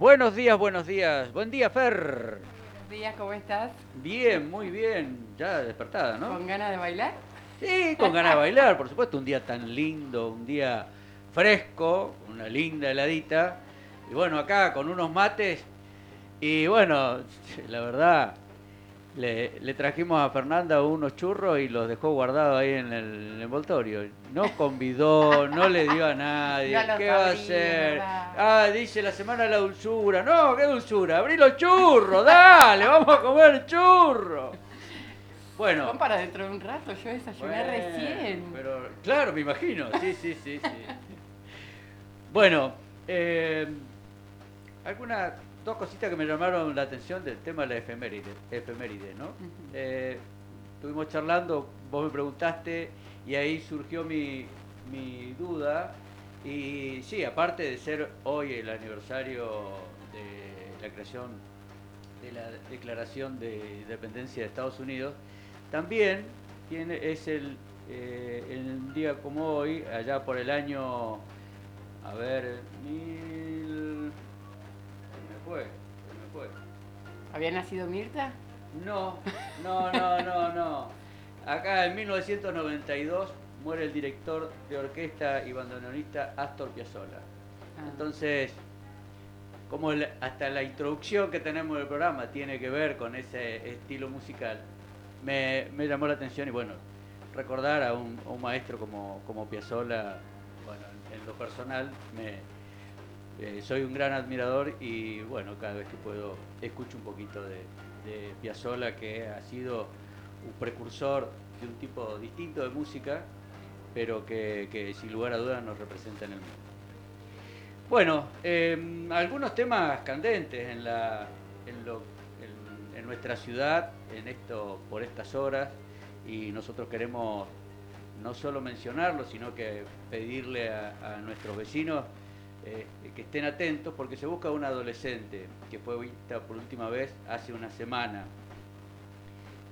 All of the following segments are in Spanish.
Buenos días, buenos días. Buen día, Fer. Buenos días, ¿cómo estás? Bien, muy bien. Ya despertada, ¿no? ¿Con ganas de bailar? Sí, con ganas de bailar, por supuesto. Un día tan lindo, un día fresco, una linda heladita. Y bueno, acá con unos mates. Y bueno, la verdad, le, trajimos a Fernanda unos churros y los dejó guardados ahí en el, envoltorio. No convidó, no le dio a nadie. ¿Qué va a hacer? Ah, dice la semana de la dulzura. No, ¿qué dulzura? Abrí los churros, dale, vamos a comer churros. Bueno. Son para dentro de un rato, yo desayuné recién. Pero, claro, me imagino. Sí, sí, sí, sí. bueno, eh, ¿alguna dos cositas que me llamaron la atención del tema de la efeméride, efeméride ¿no? Eh, estuvimos charlando, vos me preguntaste y ahí surgió mi, mi duda. Y sí, aparte de ser hoy el aniversario de la creación de la Declaración de Independencia de Estados Unidos, también tiene, es el, eh, el día como hoy, allá por el año, a ver, mil fue, me fue. ¿Había nacido Mirta? No, no, no, no, no. Acá en 1992 muere el director de orquesta y bandoneonista Astor Piazzolla. Ah. Entonces, como hasta la introducción que tenemos del programa tiene que ver con ese estilo musical, me, llamó la atención y bueno, recordar a un, maestro como, como Piazzolla, bueno, en lo personal me, eh, soy un gran admirador y bueno, cada vez que puedo escucho un poquito de, de que ha sido un precursor de un tipo distinto de música, pero que, sin lugar a dudas nos representa en el mundo. Bueno, em, algunos temas candentes en, la, en, nuestra ciudad en esto, por estas horas y nosotros queremos no solo mencionarlo, sino que pedirle a nuestros vecinos eh, que estén atentos porque se busca una adolescente que fue vista por última vez hace una semana.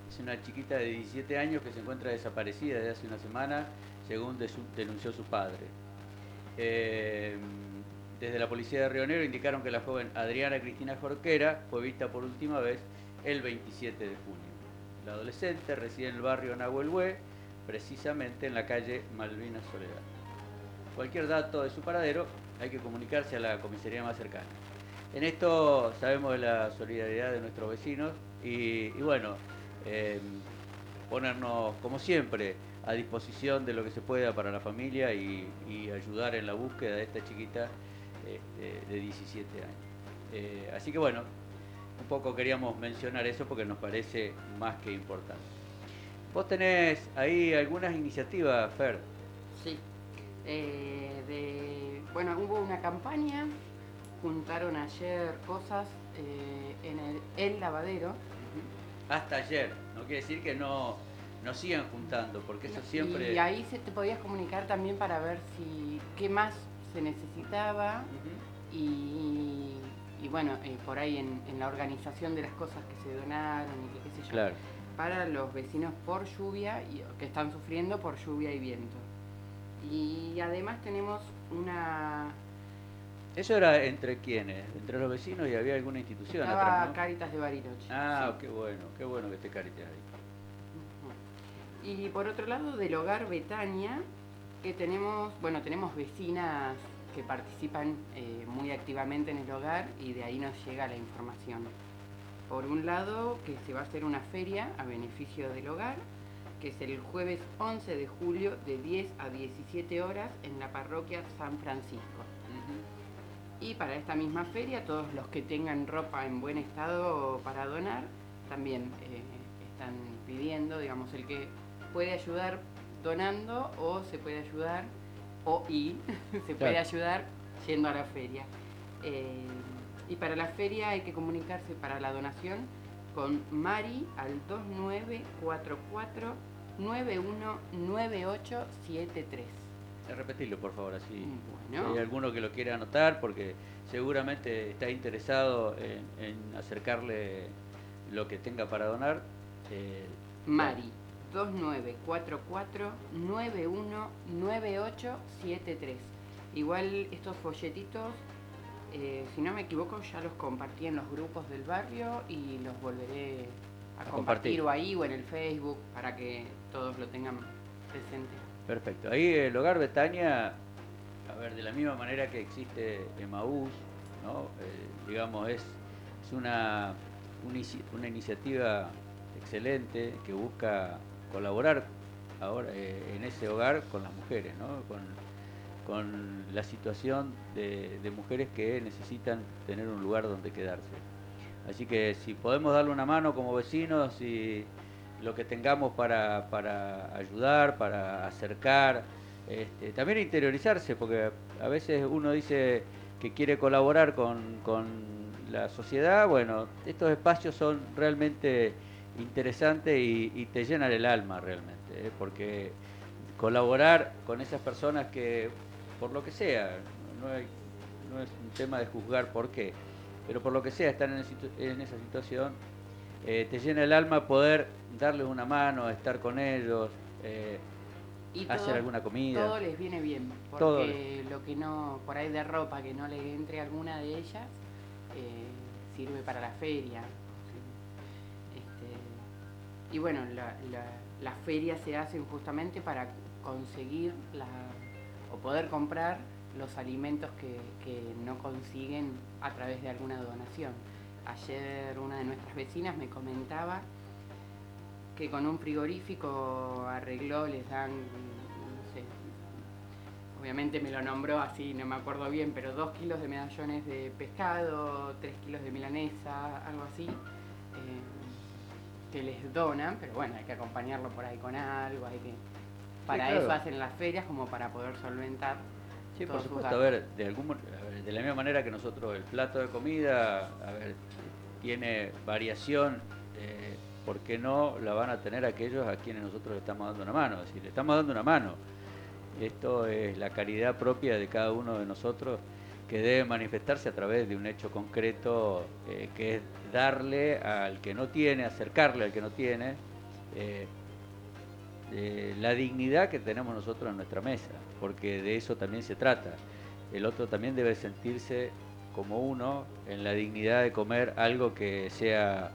Es una chiquita de 17 años que se encuentra desaparecida desde hace una semana, según denunció su padre. Eh, desde la policía de Río Negro indicaron que la joven Adriana Cristina Jorquera fue vista por última vez el 27 de junio. La adolescente reside en el barrio Nahuelhue, precisamente en la calle Malvinas Soledad. Cualquier dato de su paradero hay que comunicarse a la comisaría más cercana. En esto sabemos de la solidaridad de nuestros vecinos y, bueno, em, ponernos como siempre a disposición de lo que se pueda para la familia y, ayudar en la búsqueda de esta chiquita este, de 17 años. Eh, así que bueno, un poco queríamos mencionar eso porque nos parece más que importante. ¿Vos tenés ahí algunas iniciativas, Fer? Sí. Eh, de, bueno, hubo una campaña, juntaron ayer cosas eh, en el, el, lavadero. Hasta ayer, no quiere decir que no, no sigan juntando, porque eso siempre... Y ahí se te podías comunicar también para ver si qué más se necesitaba y, bueno, eh, por ahí en, la organización de las cosas que se donaron y que qué sé yo. Para los vecinos por lluvia, y, que están sufriendo por lluvia y viento. Y además tenemos una... ¿Eso era entre quiénes? ¿Entre los vecinos y había alguna institución? Estaba Caritas de Bariloche. Ah, qué bueno, qué bueno que esté Caritas ahí. Y por otro lado, del hogar Betania, que tenemos, bueno, tenemos vecinas que participan eh, muy activamente en el hogar y de ahí nos llega la información. Por un lado, que se va a hacer una feria a beneficio del hogar que es el jueves 11 de julio de 10 a 17 horas en la parroquia San Francisco. Y para esta misma feria, todos los que tengan ropa en buen estado para donar, también eh, están pidiendo, digamos, el que puede ayudar donando o se puede ayudar, o y se puede ayudar yendo a la feria. Eh, y para la feria hay que comunicarse para la donación con Mari al 2944 919873. repetirlo, por favor, así. Bueno. hay alguno que lo quiera anotar, porque seguramente está interesado en, acercarle lo que tenga para donar. Eh, Mari, 2944-919873. Igual estos folletitos, eh, si no me equivoco, ya los compartí en los grupos del barrio y los volveré a, compartir o ahí o en el Facebook para que todos lo tengan presente. Perfecto. Ahí el Hogar Betania, a ver, de la misma manera que existe Emaús, ¿no? Eh, digamos, es, es una, una, iniciativa excelente que busca colaborar ahora eh, en ese hogar con las mujeres, ¿no? con, con la situación de, mujeres que necesitan tener un lugar donde quedarse. Así que si podemos darle una mano como vecinos y lo que tengamos para, para ayudar, para acercar, este, también interiorizarse, porque a veces uno dice que quiere colaborar con, con la sociedad, bueno, estos espacios son realmente interesantes y, te llenan el alma realmente, ¿eh? porque colaborar con esas personas que, por lo que sea, no, no es un tema de juzgar por qué, pero por lo que sea están en, en esa situación, eh, te llena el alma poder darles una mano, estar con ellos, eh, hacer alguna comida. Todo les viene bien, porque lo que no, por ahí de ropa que no le entre alguna de ellas, eh, sirve para la feria. Este, y bueno, las ferias se hacen justamente para conseguir la, o poder comprar los alimentos que, que no consiguen a través de alguna donación. Ayer una de nuestras vecinas me comentaba que con un frigorífico arregló, les dan, no sé, obviamente me lo nombró así, no me acuerdo bien, pero dos kilos de medallones de pescado, tres kilos de milanesa, algo así, eh, que les donan, pero bueno, hay que acompañarlo por ahí con algo, hay que... Para eso hacen las ferias como para poder solventar. Sí, por supuesto, a ver, de, algún, de la misma manera que nosotros el plato de comida, a ver, tiene variación, eh, ¿por qué no la van a tener aquellos a quienes nosotros le estamos dando una mano? Es decir, le estamos dando una mano. Esto es la caridad propia de cada uno de nosotros que debe manifestarse a través de un hecho concreto eh, que es darle al que no tiene, acercarle al que no tiene, eh, la dignidad que tenemos nosotros en nuestra mesa, porque de eso también se trata. El otro también debe sentirse como uno en la dignidad de comer algo que sea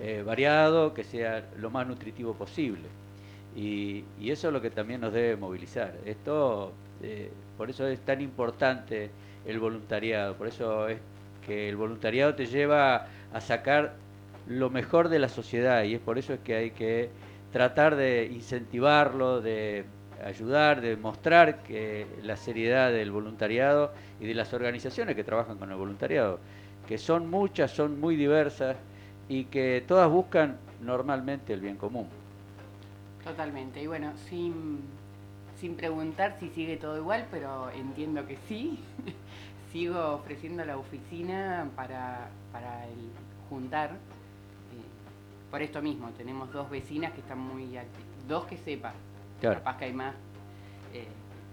eh, variado, que sea lo más nutritivo posible. Y, eso es lo que también nos debe movilizar. Esto, eh, por eso es tan importante el voluntariado, por eso es que el voluntariado te lleva a sacar lo mejor de la sociedad y es por eso es que hay que tratar de incentivarlo, de ayudar, de mostrar que la seriedad del voluntariado y de las organizaciones que trabajan con el voluntariado, que son muchas, son muy diversas y que todas buscan normalmente el bien común. Totalmente, y bueno, sin, sin preguntar si sigue todo igual, pero entiendo que sí, sigo ofreciendo la oficina para, para el juntar. Por esto mismo, tenemos dos vecinas que están muy activas, dos que sepan, Capaz que hay más. Eh,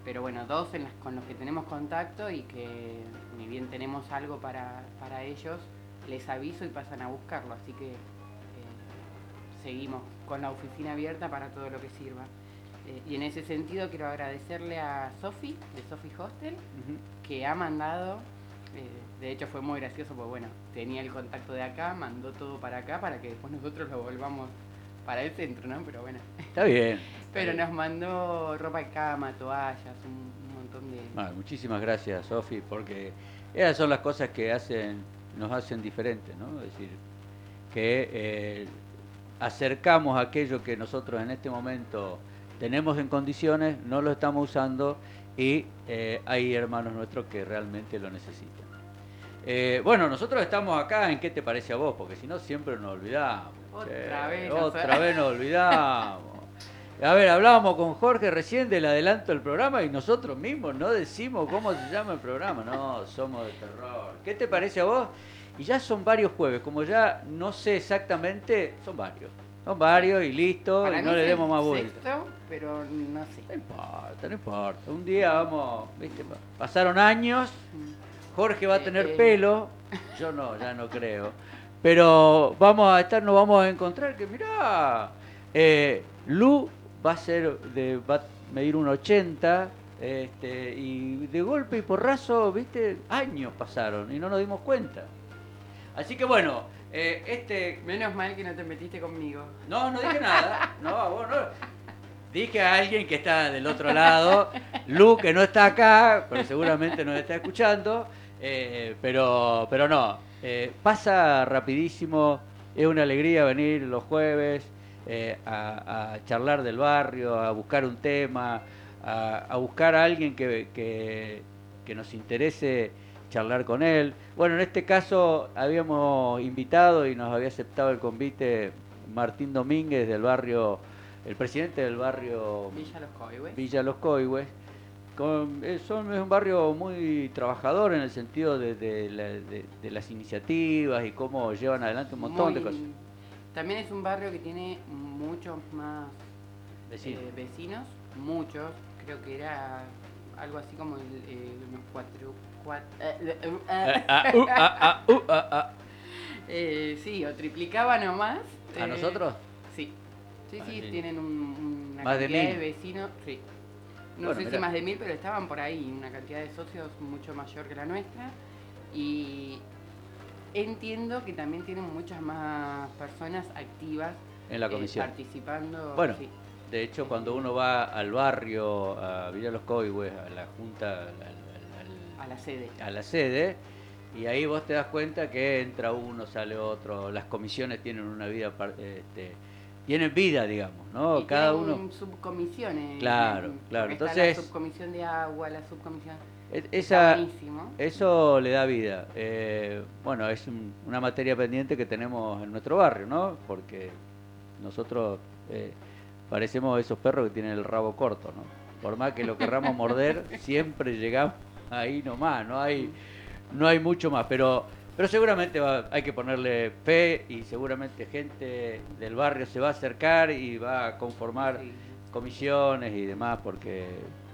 pero bueno, dos en las, con los que tenemos contacto y que ni bien tenemos algo para, ellos, les aviso y pasan a buscarlo. Así que eh, seguimos con la oficina abierta para todo lo que sirva. Eh, y en ese sentido quiero agradecerle a Sofi, de Sofi Hostel, que ha mandado, de hecho fue muy gracioso porque bueno, tenía el contacto de acá, mandó todo para acá para que después nosotros lo volvamos para el centro, ¿no? Pero bueno. Está bien. Pero nos mandó ropa de cama, toallas, un, montón de... muchísimas gracias, Sofi, porque esas son las cosas que hacen, nos hacen diferentes, ¿no? Es decir, que eh, acercamos aquello que nosotros en este momento tenemos en condiciones, no lo estamos usando y eh, hay hermanos nuestros que realmente lo necesitan. Eh, bueno, nosotros estamos acá en ¿Qué te parece a vos? Porque si no siempre nos olvidamos. Otra vez. Otra vez nos olvidamos. A ver, hablábamos con Jorge recién del adelanto del programa y nosotros mismos no decimos cómo se llama el programa. No, somos de terror. ¿Qué te parece a vos? Y ya son varios jueves, como ya no sé exactamente, son varios. Son varios y listo, Para y no le demos más el vuelta. sexto, pero no sé. No importa, no importa. Un día vamos, viste, pa- pasaron años, Jorge va a tener Eh, eh. pelo, yo no, ya no creo. Pero vamos a estar, nos vamos a encontrar que mirá, eh, Lu va a ser de, va a medir un 80, este, y de golpe y porrazo, viste, años pasaron y no nos dimos cuenta. Así que bueno, eh, este Menos mal que no te metiste conmigo. no, no dije nada. No, vos no. Dije a alguien que está del otro lado, Lu, que no está acá, pero seguramente nos está escuchando. Eh, pero, pero no, eh, pasa rapidísimo. Es una alegría venir los jueves eh, a, a charlar del barrio, a buscar un tema, a, a buscar a alguien que, que- que nos interese charlar con él. Bueno, en este caso habíamos invitado y nos había aceptado el convite Martín Domínguez del barrio, el presidente del barrio Villa Los Coihues. Villa Los Coihues. Con- eh, son, es un barrio muy trabajador en el sentido de, de la- de- de las iniciativas y cómo llevan adelante un montón de cosas. También es un barrio que tiene muchos más Vecinos. eh, vecinos, muchos. Creo que era algo así como el, eh, unos cuatro. cuat- eh, eh, sí, o triplicaba nomás. ¿A eh, nosotros? Sí. Sí, Ah, sí, sí. tienen un- una Más de cantidad de, mil. vecinos. Sí. No Bueno, sé si más de mil, pero estaban por ahí, una cantidad de socios mucho mayor que la nuestra. Y entiendo que también tienen muchas más personas activas En la eh, comisión. participando. Bueno. sí. De hecho, cuando uno va al barrio, a Villa Los Coihues, a la junta, al- al- al- a la sede. a la sede y ahí vos te das cuenta que entra uno, sale otro, las comisiones tienen una vida, este, tienen vida, digamos, ¿no? Y Cada uno... subcomisiones. Claro, claro, Está entonces- la subcomisión de agua, la subcomisión. Esa, eso le da vida. Eh, bueno, es un- una materia pendiente que tenemos en nuestro barrio, ¿no? Porque nosotros eh, parecemos esos perros que tienen el rabo corto, ¿no? Por más que lo querramos morder, siempre llegamos ahí nomás, no hay, no hay mucho más. Pero, pero seguramente va- hay que ponerle fe y seguramente gente del barrio se va a acercar y va a conformar Sí. comisiones y demás, porque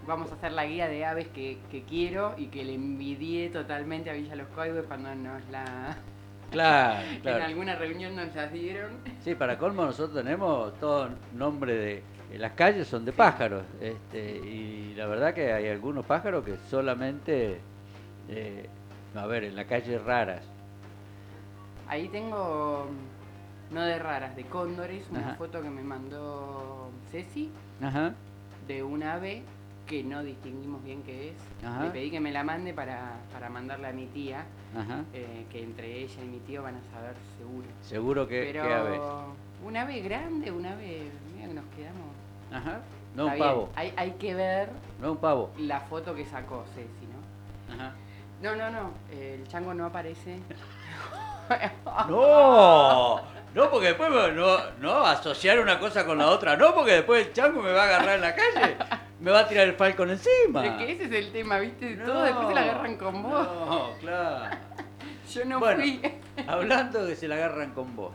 Vamos a hacer la guía de aves que, que quiero y que le envidié totalmente a Villa Los Coihues cuando nos la claro, en claro. alguna reunión nos las dieron. Sí, para colmo nosotros tenemos todo nombre de... eh, Las calles son de pájaros, este, y la verdad que hay algunos pájaros que solamente, eh, a ver, en la calle raras. Ahí tengo, no de raras, de cóndores, una Ajá. foto que me mandó Ceci Ajá, de un ave que no distinguimos bien qué es. Ajá. Le pedí que me la mande para, para mandarla a mi tía, eh, que entre ella y mi tío van a saber seguro. Seguro que, Pero que aves. un ave grande, un ave, mira que nos quedamos. Ajá. No Está un bien, pavo, Hay, hay que ver no un pavo. la foto que sacó Ceci, ¿no? Ajá. No, no, no, el chango no aparece. No, no, porque después me- no, no, asociar una cosa con la otra, no, porque después el chango me va a agarrar en la calle, me va a tirar el falcon encima. Es que ese es el tema, ¿viste? No, Todos después se la agarran con vos. No, claro. Yo no Bueno, fui. Hablando de que se la agarran con vos.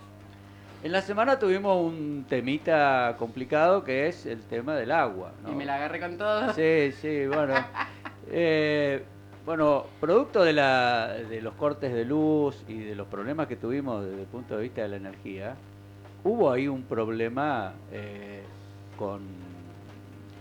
En la semana tuvimos un temita complicado que es el tema del agua. ¿no? Y me la agarré con todo. Sí, sí, bueno. Eh, bueno, producto de, la, de los cortes de luz y de los problemas que tuvimos desde el punto de vista de la energía, hubo ahí un problema eh, con,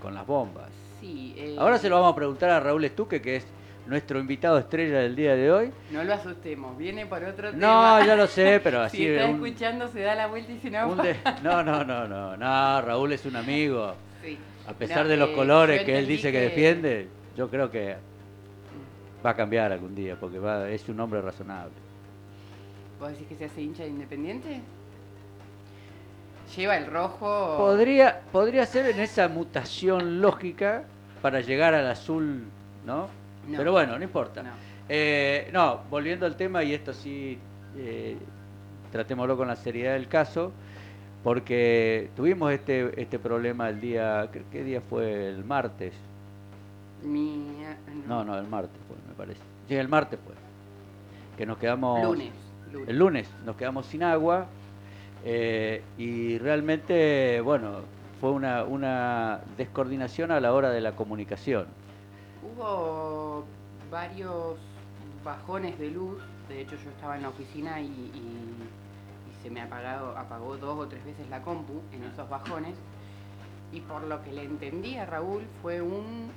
con las bombas. Sí, eh, Ahora se lo vamos a preguntar a Raúl Estuque, que es nuestro invitado estrella del día de hoy. No lo asustemos, viene por otro No, tema. ya lo sé, pero así si está un- escuchando, se da la vuelta y dice no. de- no, no, no, no, no, Raúl es un amigo. Sí. A pesar No, de los eh, colores que él dice que, que- defiende, yo creo que va a cambiar algún día, porque va, es un hombre razonable. ¿Vos decís que se hace hincha de Independiente? Lleva el rojo. Podría, podría ser en esa mutación lógica para llegar al azul, ¿no? No. Pero bueno, no importa. No. Eh, no, volviendo al tema, y esto sí, eh, tratémoslo con la seriedad del caso, porque tuvimos este, este problema el día, ¿qué, día fue? El martes. Mi... No, no, el martes me parece. Sí, el martes fue. Que nos quedamos... Lunes. lunes. El lunes nos quedamos sin agua. Eh, y realmente, bueno, fue una, una descoordinación a la hora de la comunicación. Hubo varios bajones de luz, de hecho yo estaba en la oficina y, y- y se me apagado, apagó dos o tres veces la compu en esos bajones y por lo que le entendí a Raúl fue un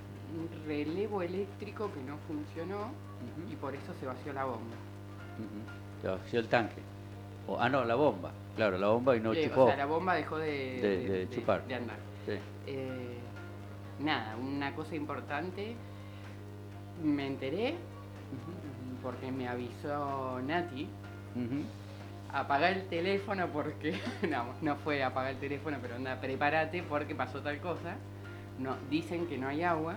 relevo eléctrico que no funcionó y por eso se vació la bomba. Se vació el tanque. O- ah, no, la bomba. Claro, la bomba y no chupó. o sea, la bomba dejó de, De- de chupar. de andar. Sí. Eh, nada, una cosa importante, me enteré porque me avisó Nati, Ujú. apagar el teléfono porque, no, no fue apagar el teléfono, pero anda, prepárate porque pasó tal cosa. No, dicen que no hay agua,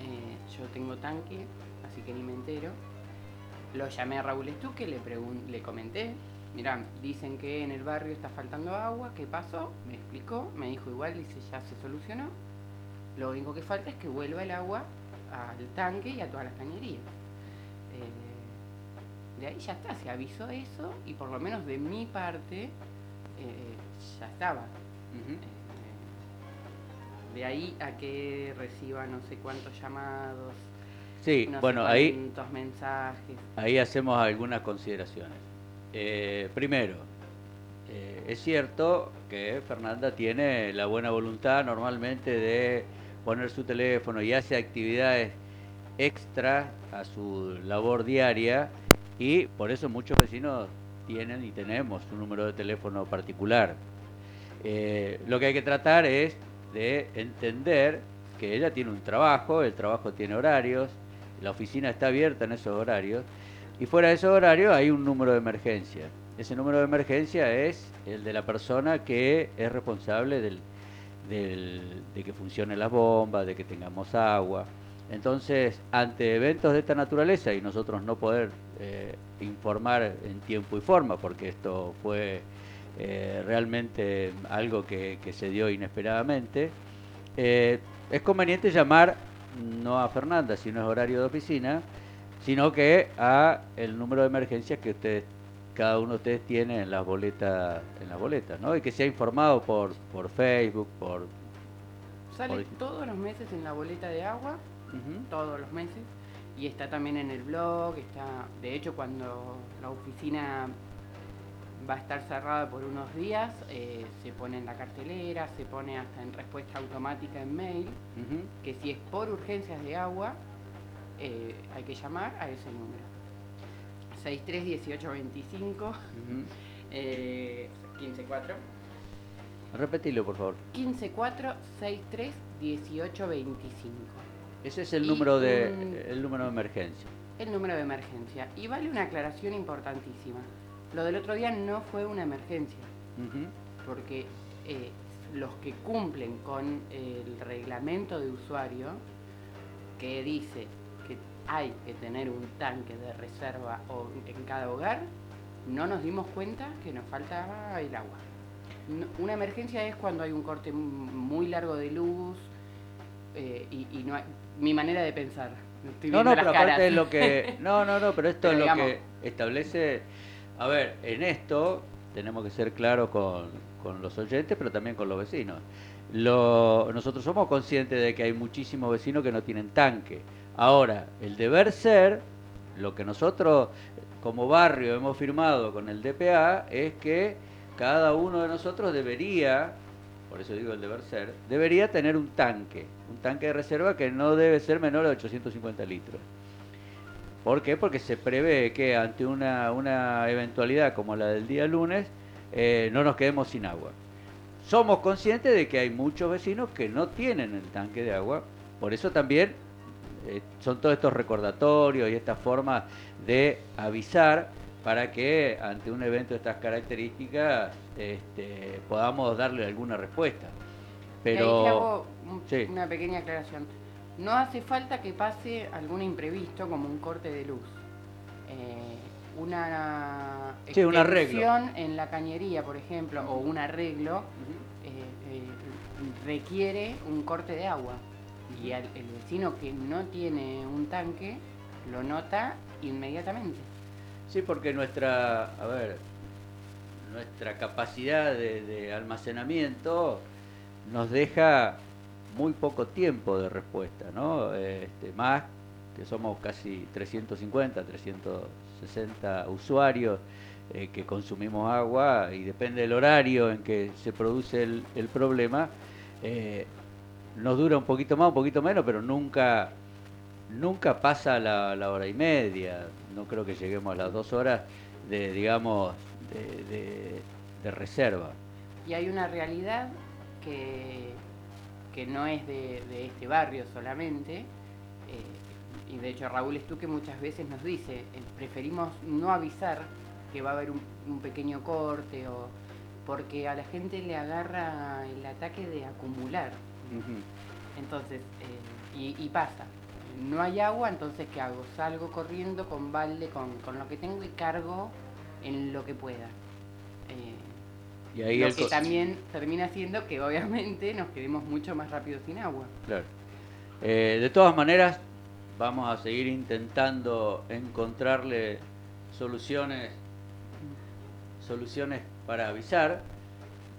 eh, yo tengo tanque, así que ni me entero. Lo llamé a Raúl Estuque, le, le comenté, mirá, dicen que en el barrio está faltando agua, ¿qué pasó? Me explicó, me dijo igual, dice, ya se solucionó. Lo único que falta es que vuelva el agua al tanque y a todas las cañerías. Eh, de ahí ya está, se avisó eso y por lo menos de mi parte eh, ya estaba. De ahí a que reciba no sé cuántos llamados, Sí, no sé ahí, mensajes. ahí hacemos algunas consideraciones. Eh, primero, eh, es cierto que Fernanda tiene la buena voluntad normalmente de poner su teléfono y hace actividades extra a su labor diaria y por eso muchos vecinos tienen y tenemos un número de teléfono particular. Eh, lo que hay que tratar es de entender que ella tiene un trabajo, el trabajo tiene horarios, la oficina está abierta en esos horarios y fuera de esos horarios hay un número de emergencia. Ese número de emergencia es el de la persona que es responsable del, de que funcione la bomba, de que tengamos agua. Entonces, ante eventos de esta naturaleza y nosotros no poder eh, informar en tiempo y forma, porque esto fue eh, realmente algo que, que se dio inesperadamente, eh, es conveniente llamar no a Fernanda, si no es horario de oficina, sino que a el número de emergencias que ustedes, cada uno de ustedes tiene en las boletas, en las boletas, ¿no? Y que sea informado por, por Facebook, por Sale todos los meses en la boleta de agua, todos los meses, y está también en el blog, está, de hecho cuando la oficina va a estar cerrada por unos días, eh, se pone en la cartelera, se pone hasta en respuesta automática en mail, que si es por urgencias de agua, eh, hay que llamar a ese número. 631825 Ujú. eh, 154 Repetilo, por favor. 154 63 18 25 Ese es el Y número de un- el número de emergencia. el número de emergencia y vale una aclaración importantísima lo del otro día no fue una emergencia porque eh, los que cumplen con el reglamento de usuario que dice que hay que tener un tanque de reserva en cada hogar, no nos dimos cuenta que nos faltaba el agua. Una emergencia es cuando hay un corte muy largo de luz eh, y, y no hay, mi manera de pensar. Estoy No, no, pero aparte es lo que. No, no, no, pero esto Pero es lo que establece. A ver, en esto tenemos que ser claros con, los oyentes, pero también con los vecinos. Nosotros somos conscientes de que hay muchísimos vecinos que no tienen tanque. Ahora, el deber ser, lo que nosotros como barrio hemos firmado con el DPA, es que cada uno de nosotros debería, por eso digo el deber ser, debería tener un tanque, un tanque de reserva que no debe ser menor de 850 litros. ¿Por qué? Porque se prevé que ante una, una eventualidad como la del día lunes, eh, no nos quedemos sin agua. Somos conscientes de que hay muchos vecinos que no tienen el tanque de agua, por eso también eh, son todos estos recordatorios y estas formas de avisar para que ante un evento de estas características este, podamos darle alguna respuesta. Y ahí te Pero hago un- sí. una pequeña aclaración. No hace falta que pase algún imprevisto como un corte de luz. Eh, una Sí, un arreglo. extensión en la cañería, por ejemplo, o un arreglo eh, eh, requiere un corte de agua. Y al- el vecino que no tiene un tanque lo nota inmediatamente. Sí, porque nuestra, a ver, nuestra capacidad de, almacenamiento nos deja muy poco tiempo de respuesta, ¿no? Este, más que somos casi 350, 360 usuarios eh, que consumimos agua y depende del horario en que se produce el, problema, eh, nos dura un poquito más, un poquito menos, pero nunca, nunca pasa la, la hora y media. No creo que lleguemos a las dos horas de, digamos, de, reserva. Y hay una realidad que, que no es de, este barrio solamente, eh, y de hecho Raúl Estuque muchas veces nos dice, eh, preferimos no avisar que va a haber un, pequeño corte o porque a la gente le agarra el ataque de acumular. Entonces, eh, y, pasa, no hay agua, entonces ¿qué hago? Salgo corriendo con balde, con, con lo que tengo y cargo en lo que pueda. Y ahí lo que también termina siendo que obviamente nos quedemos mucho más rápido sin agua. Claro. Eh, de todas maneras, vamos a seguir intentando encontrarle soluciones soluciones para avisar.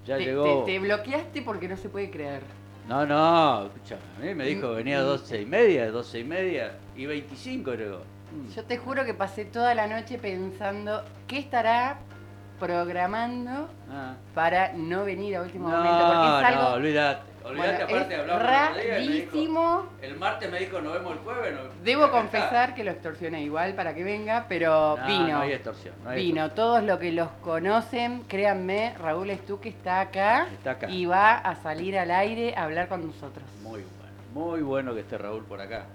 Ya llegó. Te, bloqueaste porque no se puede creer. No, no, escucha, a mí me dijo venía a 12 y media, 12 y media y 25 creo. Mm. Yo te juro que pasé toda la noche pensando qué estará programando ah. para no venir a último momento. Porque es algo, no, olvídate. Olvídate, aparte rarísimo. El, martes me dijo, nos vemos el jueves. Debo confesar que lo extorsioné igual para que venga, pero vino. No hay extorsión. vino. Todos los que los conocen, créanme, Raúl Estuque está acá, está acá y va a salir al aire a hablar con nosotros. Muy bueno, muy bueno que esté Raúl por acá.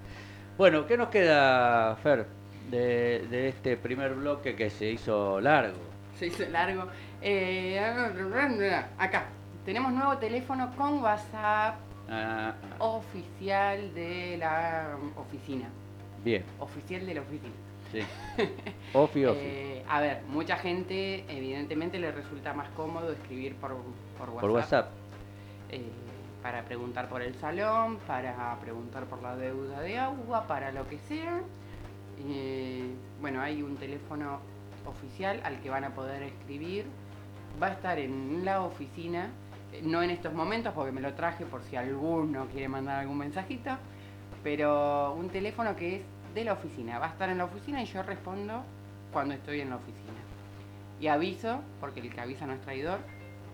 Bueno, ¿qué nos queda, Fer, de, este primer bloque que se hizo largo? Se hizo largo. Eh, acá, tenemos nuevo teléfono con WhatsApp ah, ah. oficial de la oficina. Bien. Oficial de la oficina. Sí. Ofi, eh, a ver, mucha gente evidentemente le resulta más cómodo escribir por, por WhatsApp. Por WhatsApp. Eh, para preguntar por el salón, para preguntar por la deuda de agua, para lo que sea. Eh, bueno, hay un teléfono oficial al que van a poder escribir. Va a estar en la oficina, eh, no en estos momentos porque me lo traje por si alguno quiere mandar algún mensajito, pero un teléfono que es de la oficina. Va a estar en la oficina y yo respondo cuando estoy en la oficina. Y aviso, porque el que avisa no es traidor,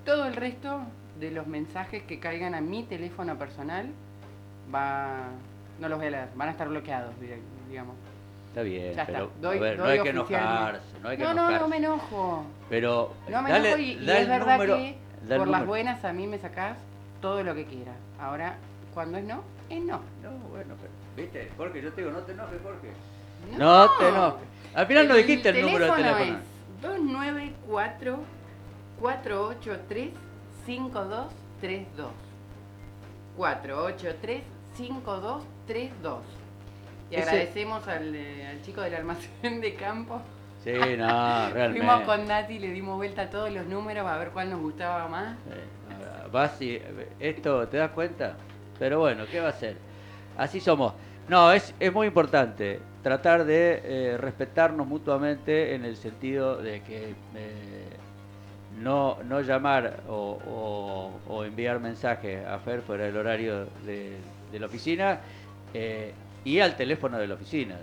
todo el resto de los mensajes que caigan a mi teléfono personal va no los voy a leer, van a estar bloqueados, digamos. Está bien, pero no hay que enojarse, no hay que no, no, no me enojo. Pero no me enojo y, es verdad que por las buenas a mí me sacás todo lo que quieras. Ahora, cuando es no, es no. No, bueno, pero, viste, Jorge, yo te digo, no te enojes, Jorge. No, te enojes. Al final no dijiste el, número de teléfono. Es 294 483 5232. 483 5232. Y agradecemos al, eh, al, chico del almacén de campo. Sí, no, realmente. Fuimos con Nati y le dimos vuelta a todos los números a ver cuál nos gustaba más. vas y, esto, ¿te das cuenta? Pero bueno, ¿qué va a ser? Así somos. No, es, es muy importante tratar de eh, respetarnos mutuamente en el sentido de que eh, no, no llamar o, enviar mensajes a Fer fuera del horario de, la oficina eh, y al teléfono de la oficina.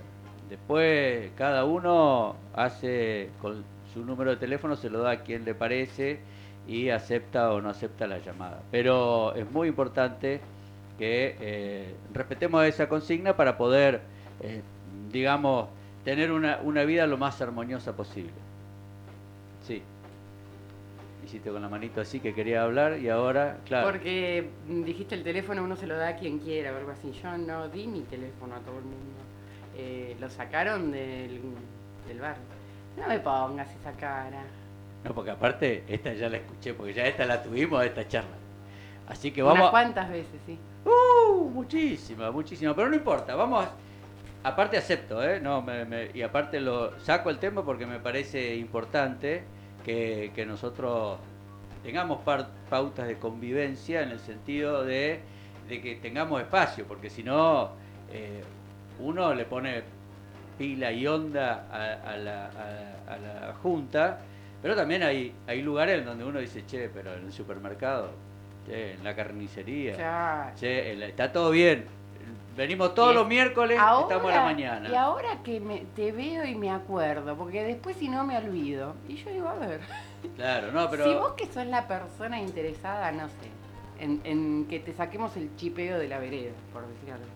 Después cada uno hace con su número de teléfono, se lo da a quien le parece y acepta o no acepta la llamada. Pero es muy importante que eh, respetemos esa consigna para poder, eh, digamos, tener una, una vida lo más armoniosa posible. Sí hiciste con la manito así que quería hablar y ahora, claro. Porque dijiste el teléfono uno se lo da a quien quiera o algo así. Yo no di mi teléfono a todo el mundo. Eh, lo sacaron del, del bar. No me pongas esa cara. No, porque aparte, esta ya la escuché, porque ya esta la tuvimos, esta charla. Así que vamos. Unas cuantas veces, sí. Uh, muchísimas, muchísimas. Pero no importa, vamos. Aparte acepto, ¿eh? No, me, y aparte lo saco el tema porque me parece importante que, nosotros tengamos pautas de convivencia en el sentido de, que tengamos espacio, porque si no, eh, uno le pone pila y onda a, la, Junta, Pero también hay, hay lugares donde uno dice, che, pero en el supermercado, che, en la carnicería, che, el- está todo bien. Venimos todos los miércoles, estamos a la mañana. Y ahora que me, te veo y me acuerdo, porque después si no me olvido. Y yo digo, a ver, Claro, no, pero... si vos que sos la persona interesada, no sé, en, en que te saquemos el chipeo de la vereda, por decir algo,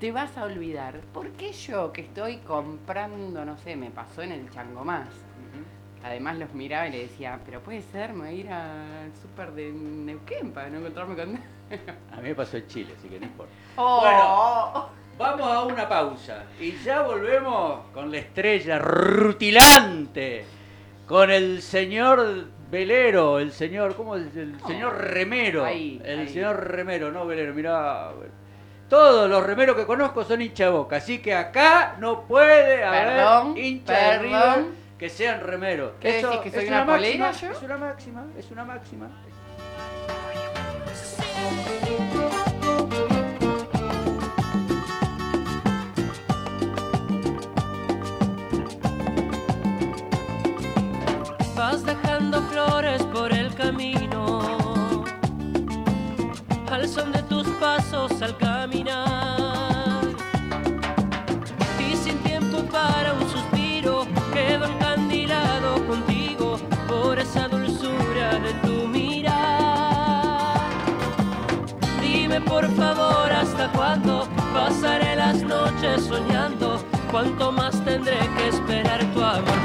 te vas a olvidar. ¿Por qué yo que estoy comprando, no sé, me pasó en el chango más? Ujú. Además los miraba y le decía, pero puede ser, me voy a ir al súper de Neuquén para no encontrarme con... A mí me pasó en Chile, así que no importa. Oh. Vamos a una pausa y ya volvemos con la estrella rutilante, con el señor velero, el señor, ¿cómo es? El Oh. señor remero, Ahí, el ahí. señor remero, no velero, mirá. Todos los remeros que conozco son hincha de boca, así que acá no puede haber Perdón, hincha de. River que sean remeros. ¿Qué Eso decís, que soy es una máxima, polera yo? Es una máxima, es una máxima. Flores por el camino, al son de tus pasos al caminar. Y sin tiempo para un suspiro, quedo encandilado contigo por esa dulzura de tu mirar. Dime por favor hasta cuándo pasaré las noches soñando. Cuánto más tendré que esperar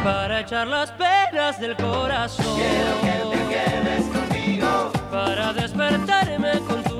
para echar las penas del corazón. Quiero que te quedes conmigo para despertarme con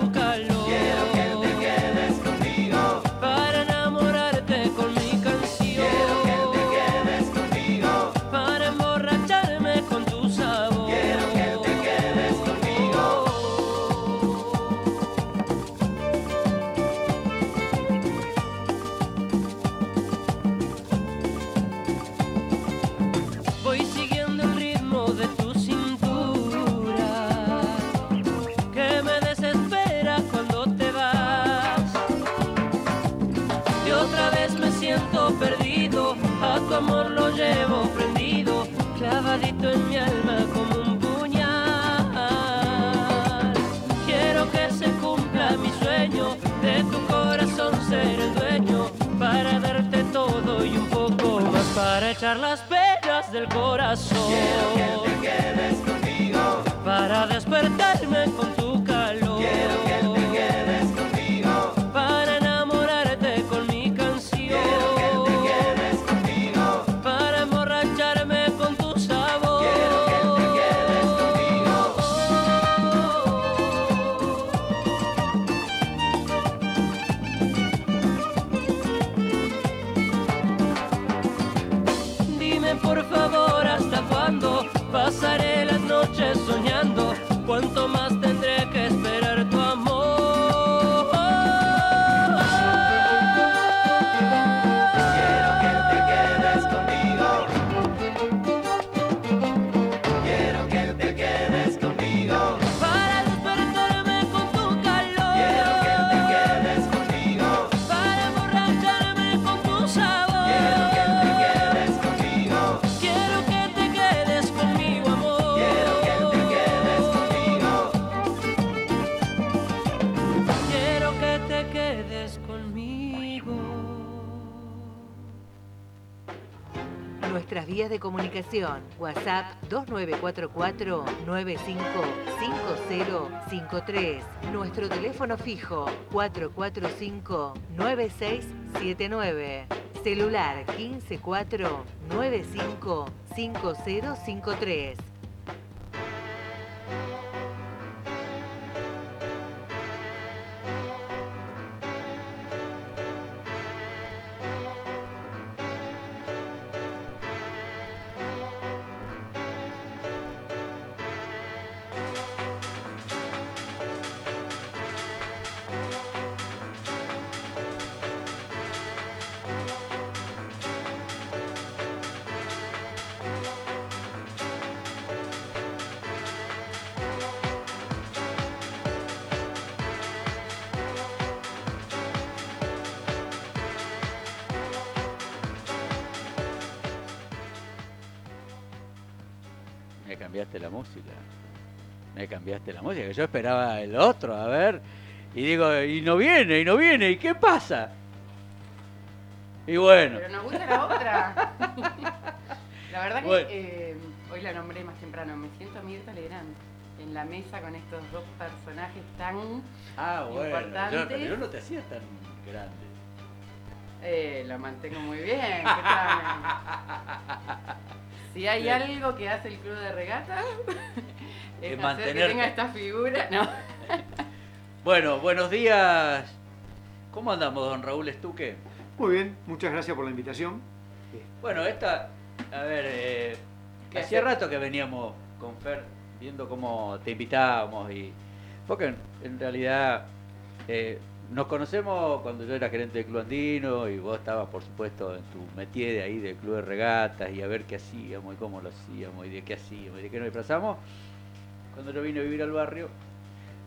del corazón. WhatsApp 2944-955053. Nuestro teléfono fijo 445-9679. Celular 154 955053 música. Yo esperaba el otro, a ver. Y digo, y no viene, y no viene, ¿y qué pasa? Y bueno, Pero nos gusta la otra. la verdad Bueno. que eh, hoy la nombré más temprano. Me siento Mirta Legrand en la mesa con estos dos personajes tan. ah, bueno, yo, importante. pero yo no te hacía tan grande. Eh, lo mantengo muy bien. ¿qué tal? Si hay algo que hace el club de regata, Es hacer que tenga esta figura. No. Bueno, buenos días. ¿Cómo andamos, don Raúl Estuque? Muy bien, muchas gracias por la invitación. Bueno, esta, a ver, eh, ¿Qué hacía hace? rato que veníamos con Fer viendo cómo te invitábamos y porque en, en realidad eh, nos conocemos cuando yo era gerente del Club Andino y vos estabas, por supuesto, en tu métier de ahí del Club de Regatas y a ver qué hacíamos y cómo lo hacíamos y de qué hacíamos y de qué nos disfrazamos. Cuando yo vine a vivir al barrio,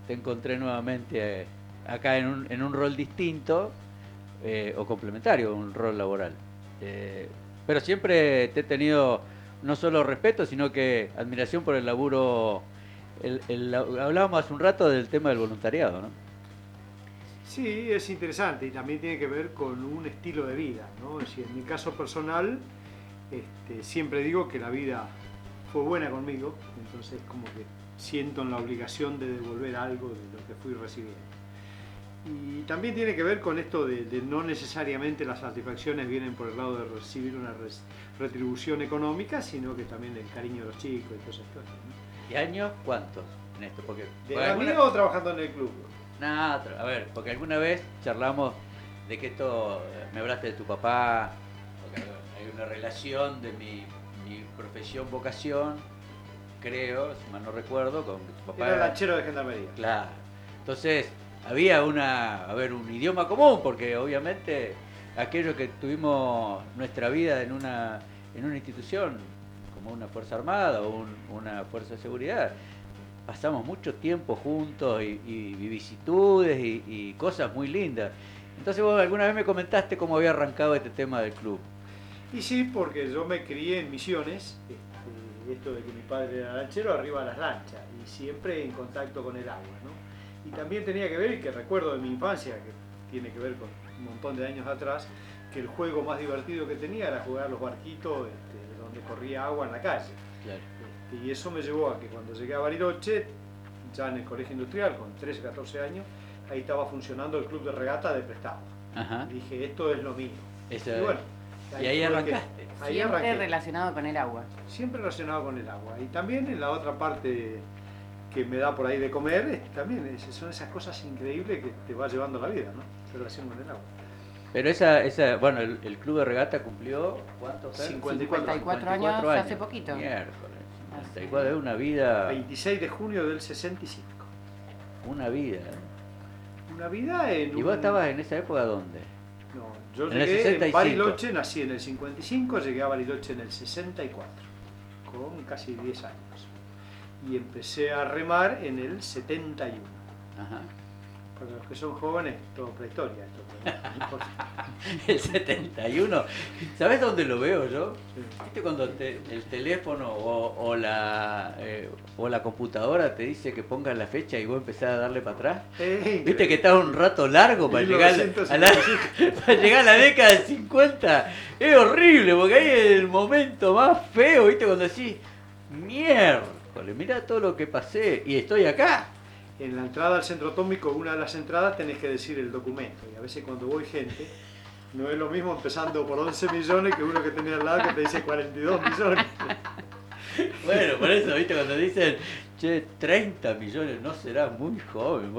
te encontré nuevamente eh, acá en un, en un rol distinto eh, o complementario, un rol laboral. Eh, pero siempre te he tenido no solo respeto, sino que admiración por el laburo. Hablábamos hace un rato del tema del voluntariado, ¿no? Sí, es interesante y también tiene que ver con un estilo de vida. ¿no? Decir, en mi caso personal, este, siempre digo que la vida fue buena conmigo, entonces como que siento en la obligación de devolver algo de lo que fui recibiendo. Y también tiene que ver con esto de, de no necesariamente las satisfacciones vienen por el lado de recibir una res- retribución económica, sino que también el cariño de los chicos y todas esas cosas. ¿no? ¿Y años cuántos en esto? Porque, ¿De la alguna- o trabajando en el club? Otra- a ver, porque alguna vez charlamos de que esto, eh, me hablaste de tu papá, porque hay una relación de mi, mi profesión, vocación, creo, si mal no recuerdo, con tu papá Era lanchero de gendarmería. Claro. Entonces, había una, a ver, un idioma común, porque obviamente aquellos que tuvimos nuestra vida en una, en una institución, como una Fuerza Armada o un- una Fuerza de Seguridad, pasamos mucho tiempo juntos y, y vicisitudes y, y cosas muy lindas. Entonces vos alguna vez me comentaste cómo había arrancado este tema del club. Y sí, porque yo me crié en Misiones, este, esto de que mi padre era lanchero, arriba de las lanchas, y siempre en contacto con el agua. ¿no? Y también tenía que ver, y que recuerdo de mi infancia, que tiene que ver con un montón de años atrás, que el juego más divertido que tenía era jugar a los barquitos este, donde corría agua en la calle. Claro. Este, y eso me llevó a que cuando llegué a Bariloche, ya en el colegio industrial, con 13 o 14 años, ahí estaba funcionando el club de regata de prestado. Ajá. Dije, esto es lo mío. Esa- Y bueno, y ahí fue que- arrancaste. Ahí Siempre arranqué. relacionado con el agua. Siempre relacionado con el agua. Y también en la otra parte que me da por ahí de comer, también es- son esas cosas increíbles que te va llevando la vida, ¿no? Relación con el agua. Pero esa, esa bueno, el, el club de regata cumplió, ¿cuánto? Fer? 54 54 años hace poquito. Miércoles. Así 54 es una vida, 26 de junio del 65. una vida. ¿eh? Una vida en ¿Y un- vos estabas en esa época dónde? No, yo En el llegué 65. en Bariloche, nací en el 55, llegué a Bariloche en el 64, con casi 10 años. Y empecé a remar en el 71. Ajá. Para los que son jóvenes, todo prehistoria. esto. El 71. ¿Sabes dónde lo veo yo? Sí. ¿Viste cuando te- el teléfono o, o la, eh, o la computadora te dice que pongas la fecha y vos empezás a darle para atrás? Eh, Viste que estás un rato largo para llegar, a la, para llegar a la década del 50. Es horrible, porque ahí es el momento más feo, ¿viste? Cuando decís, miércoles, mira todo lo que pasé y estoy acá. En la entrada al centro atómico, una de las entradas, tenés que decir el documento. Y a veces cuando voy gente, no es lo mismo empezando por 11 millones que uno que tenía al lado que te dice 42 millones. Bueno, por eso, ¿viste? Cuando dicen, che, 30 millones, no será muy joven.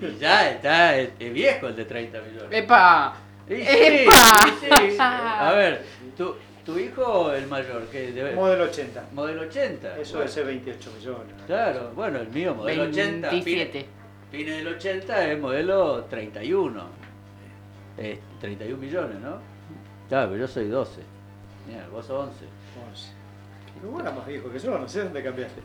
Que ya está, es, es viejo el de 30 millones. ¡Epa! Y sí, ¡Epa! y sí. A ver, tu, tu hijo, el mayor, que debe, Modelo 80. modelo 80. Eso bueno, debe ser 28 millones. Claro, bueno, el mío, modelo 80. 27. Fines, fines del 80 es modelo 31. Es 31 millones, ¿no? Claro, pero yo soy 12. Mira, vos sos 11. 11. Pero vos eras más viejo que yo, no sé dónde cambiaste.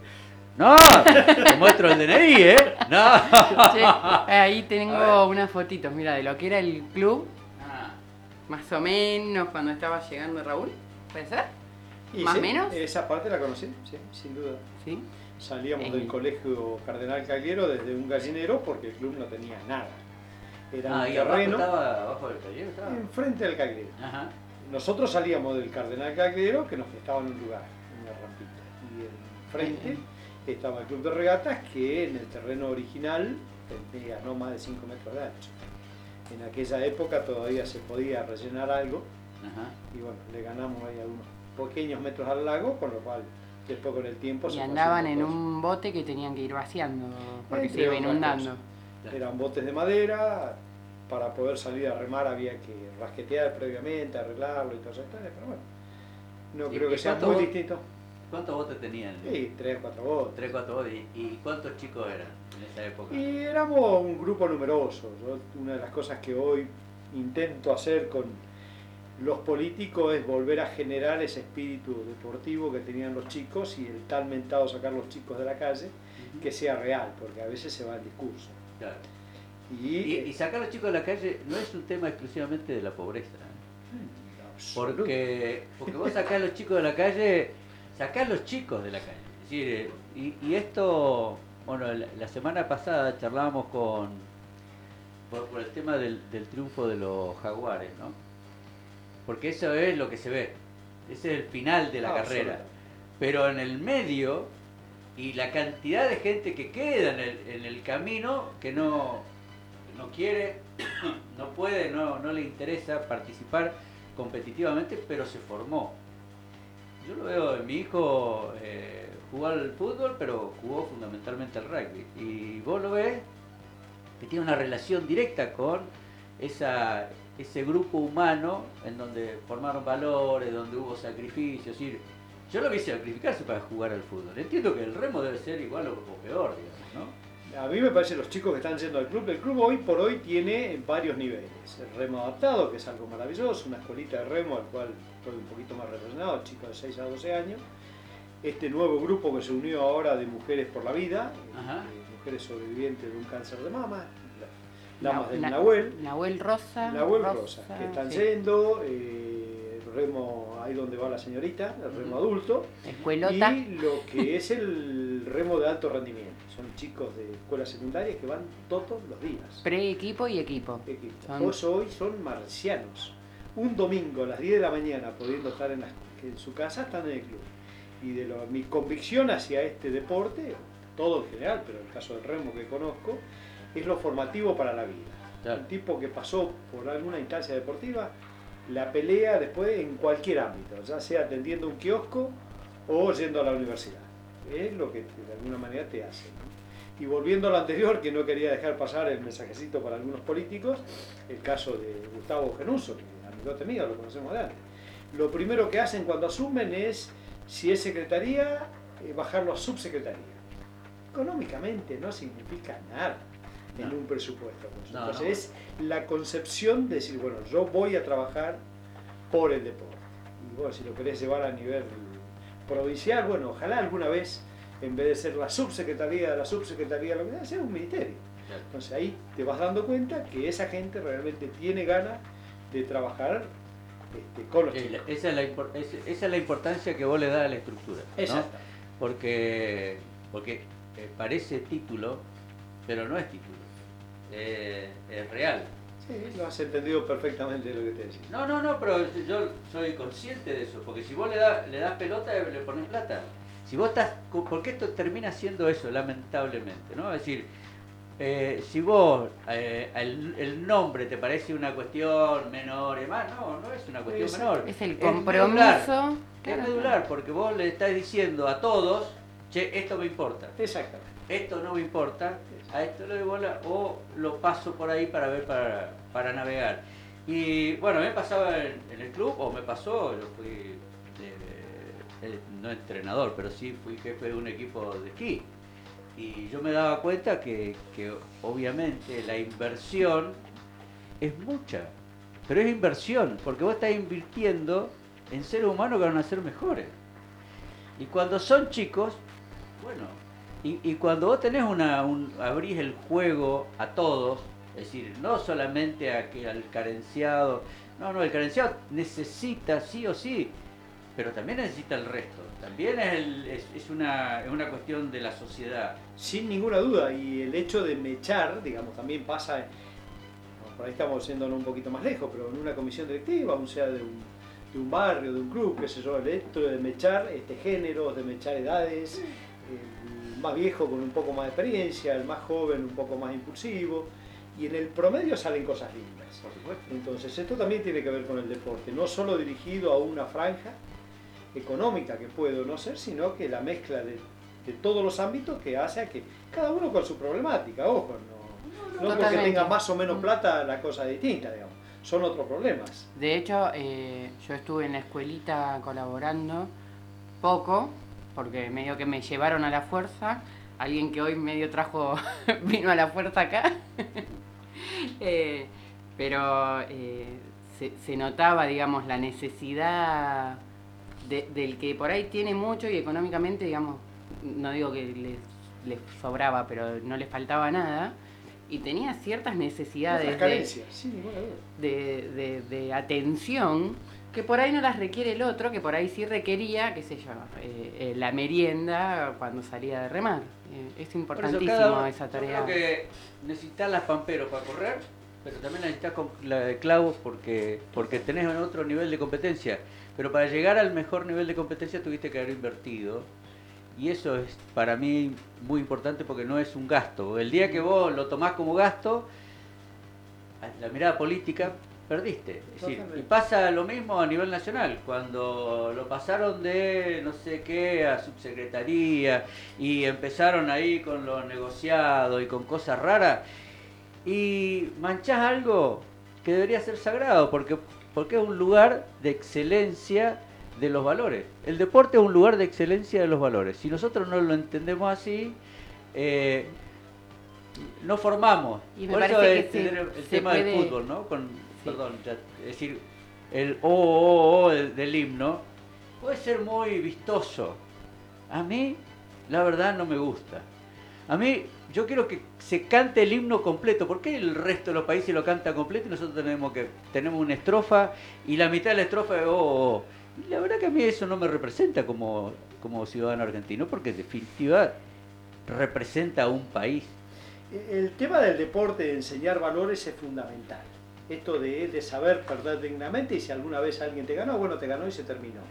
No, te muestro el DNI, ¿eh? No. Che, ahí tengo unas fotitos, mira, de lo que era el club, Ah, más o menos cuando estaba llegando Raúl. ¿Puede ser? Y ¿Más o sí, menos? Esa parte la conocí, sí, sin duda. ¿Sí? Salíamos En- del colegio Cardenal Cagliero desde un gallinero porque el club no tenía nada. Era Ah, un y abajo terreno estaba, abajo del taller estaba. enfrente del Cagliero. Ajá. Nosotros salíamos del Cardenal Cagliero que nos prestaba en un lugar, en una rampita. Y enfrente estaba el club de regatas que en el terreno original tendría no más de 5 metros de ancho. En aquella época todavía se podía rellenar algo Ajá. y bueno, le ganamos ahí algunos pequeños metros al lago, con lo cual después con el tiempo Y andaban en cosas. un bote que tenían que ir vaciando porque se iba inundando. Eran botes de madera, para poder salir a remar había que rasquetear previamente, arreglarlo y todo eso. Pero bueno, no ¿Y- creo que sea muy distinto. ¿Cuántos botes tenían? Sí, tres, cuatro botes. Tres, cuatro botes. ¿Y, y cuántos chicos eran en esa época? Y éramos un grupo numeroso. Yo, una de las cosas que hoy intento hacer con los políticos es volver a generar ese espíritu deportivo que tenían los chicos y el tal mentado sacar los chicos de la calle que sea real, porque a veces se va el discurso. Claro. Y, Y, y sacar a los chicos de la calle no es un tema exclusivamente de la pobreza. ¿eh? Porque, porque vos sacás a los chicos de la calle, sacás a los chicos de la calle. Es decir, eh, y, y esto, bueno, la, la semana pasada charlábamos con, por, por el tema del, del triunfo de los jaguares, ¿no? Porque eso es lo que se ve, ese es el final de la carrera. Pero en el medio, y la cantidad de gente que queda en el, en el camino, que no, no quiere, no puede, no, no le interesa participar competitivamente, pero se formó. Yo lo veo, mi hijo eh, jugó al fútbol, pero jugó fundamentalmente al rugby. Y vos lo ves que tiene una relación directa con esa, ese grupo humano en donde formaron valores, donde hubo sacrificios. Decir, yo lo vi sacrificarse para jugar al fútbol. Entiendo que el remo debe ser igual o, o peor, digamos, ¿no? A mí me parece los chicos que están yendo al club, el club hoy por hoy tiene varios niveles. El remo adaptado, que es algo maravilloso, una escuelita de remo al cual estoy un poquito más relacionado, chicos de 6 a 12 años. Este nuevo grupo que se unió ahora de Mujeres por la Vida, Ajá. eh, mujeres sobrevivientes de un cáncer de mama, damas del Na- Nahuel, Nahuel Rosa. Nahuel Rosa, que están sí. yendo, eh, remo ahí donde va la señorita, el remo adulto. Escuelota. Y lo que es el remo de alto rendimiento. Son chicos de escuela secundaria que van todos los días. Pre-equipo y equipo. Equipo. Son- Vos hoy son marcianos. Un domingo a las 10 de la mañana, pudiendo estar en, la- en su casa, están en el club. Y de lo- mi convicción hacia este deporte, todo en general, pero en el caso del remo que conozco, es lo formativo para la vida. Claro. Un tipo que pasó por alguna instancia deportiva, la pelea después en cualquier ámbito, ya sea atendiendo un kiosco o yendo a la universidad. Es lo que de alguna manera te hace. ¿no? Y volviendo a lo anterior, que no quería dejar pasar el mensajecito para algunos políticos, el caso de Gustavo Genuso, que amigote mío, lo conocemos de antes. Lo primero que hacen cuando asumen es, si es secretaría, eh, bajarlo a subsecretaría. Económicamente no significa nada en No. un presupuesto. pues. No, Entonces no. es la concepción de decir, bueno, yo voy a trabajar por el deporte. Y bueno, si lo querés llevar a nivel provincial, bueno, ojalá alguna vez, en vez de ser la subsecretaría de la subsecretaría, lo que sea, sea un ministerio. Claro. Entonces ahí te vas dando cuenta que esa gente realmente tiene ganas de trabajar este, con los la- chicos. Esa es, la, esa es la importancia que vos le das a la estructura. Exacto. Porque, porque eh, parece título, pero no es título. Eh, es real. Sí, lo has entendido perfectamente lo que te decía. No, no, no, pero yo soy consciente de eso, porque si vos le, das le das pelota, le pones plata. Si vos estás, porque esto termina siendo eso, lamentablemente, ¿no? Es decir, eh, si vos eh, el, el nombre te parece una cuestión menor y demás, no, no es una cuestión Es- menor. Es el medular. compromiso. Es Claro. medular, porque vos le estás diciendo a todos, che, esto me importa, Exactamente. esto no me importa, a esto le doy bola o lo paso por ahí para ver, para, para navegar. Y bueno, me pasaba en, el club, o me pasó, yo fui, no entrenador, pero sí fui jefe de un equipo de esquí. Y yo me daba cuenta que, que obviamente la inversión es mucha, pero es inversión, porque vos estás invirtiendo en seres humanos que van a ser mejores. Y cuando son chicos, bueno, y, y cuando vos tenés una, un, abrís el juego a todos, es decir, no solamente a que, al carenciado, no, no, el carenciado necesita sí o sí pero también necesita el resto. También es, el- es- es una, es una cuestión de la sociedad. Sin ninguna duda, y el hecho de mechar, digamos, también pasa, por ahí estamos yéndonos un poquito más lejos, pero en una comisión directiva, o sea, de un, de un barrio, de un club, qué sé yo, el hecho de mechar este, géneros, de mechar edades, el más viejo con un poco más de experiencia, el más joven un poco más impulsivo, y en el promedio salen cosas lindas. Por supuesto. Entonces, esto también tiene que ver con el deporte, no solo dirigido a una franja económica que puede o no ser, sino que la mezcla de, de todos los ámbitos que hace a que cada uno con su problemática, ojo, no, no porque Totalmente. tenga más o menos Mm. plata la cosa es distinta, digamos, son otros problemas. De hecho, eh, yo estuve en la escuelita colaborando poco, porque medio que me llevaron a la fuerza. Alguien que hoy medio trajo, vino a la fuerza acá. Eh, pero eh, se, se notaba, digamos, la necesidad de- del que por ahí tiene mucho y económicamente, digamos, no digo que les, les sobraba, pero no les faltaba nada. Y tenía ciertas necesidades de, de, de- de atención que por ahí no las requiere el otro, que por ahí sí requería, qué sé yo, eh, eh, la merienda cuando salía de remar. Eh, es eso importantísimo cada esa yo tarea. creo que necesitas las pamperos para correr, pero también necesitas la de clavos porque, porque tenés otro nivel de competencia. Pero para llegar al mejor nivel de competencia tuviste que haber invertido. Y eso es para mí muy importante porque no es un gasto. El día que vos lo tomás como gasto, la mirada política, perdiste. Es decir, y pasa lo mismo a nivel nacional. Cuando lo pasaron de no sé qué a subsecretaría y empezaron ahí con lo negociado y con cosas raras, y manchás algo que debería ser sagrado, porque, porque es un lugar de excelencia de los valores. El deporte es un lugar de excelencia de los valores. Si nosotros no lo entendemos así, eh, no formamos. Y me Por eso el, que se- el- el se tema puede- del fútbol, ¿no? Con. Perdón, es decir, el oh, oh del, del himno puede ser muy vistoso. A mí, la verdad, no me gusta. A mí, yo quiero que se cante el himno completo. ¿Por qué el resto de los países lo canta completo y nosotros tenemos que tenemos una estrofa y la mitad de la estrofa es oh, oh, oh? Y la verdad que a mí eso no me representa como, como ciudadano argentino, porque en definitiva representa a un país. El tema del deporte, de enseñar valores, es fundamental. Esto de, de saber perder dignamente y si alguna vez alguien te ganó, bueno, te ganó y se terminó.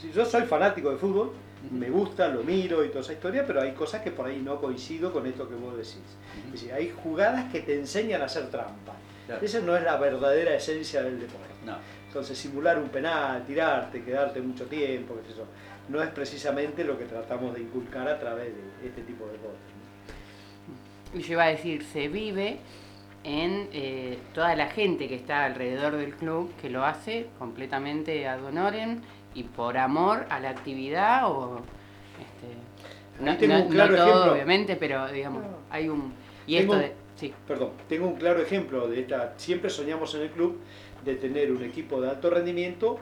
Si yo soy fanático de fútbol, me gusta, lo miro y toda esa historia, pero hay cosas que por ahí no coincido con esto que vos decís. Es decir, hay jugadas que te enseñan a hacer trampa. Claro. Esa no es la verdadera esencia del deporte. No. Entonces, simular un penal, tirarte, quedarte mucho tiempo, qué sé yo, no es precisamente lo que tratamos de inculcar a través de este tipo de deportes. Y yo iba a decir, se vive en eh, toda la gente que está alrededor del club, que lo hace completamente ad honorem y por amor a la actividad o... Este, no, tengo no- un claro no todo, ejemplo. obviamente, pero digamos, No. hay un... Y Tengo esto de... Sí, Perdón, tengo un claro ejemplo de esta. Siempre soñamos en el club de tener un equipo de alto rendimiento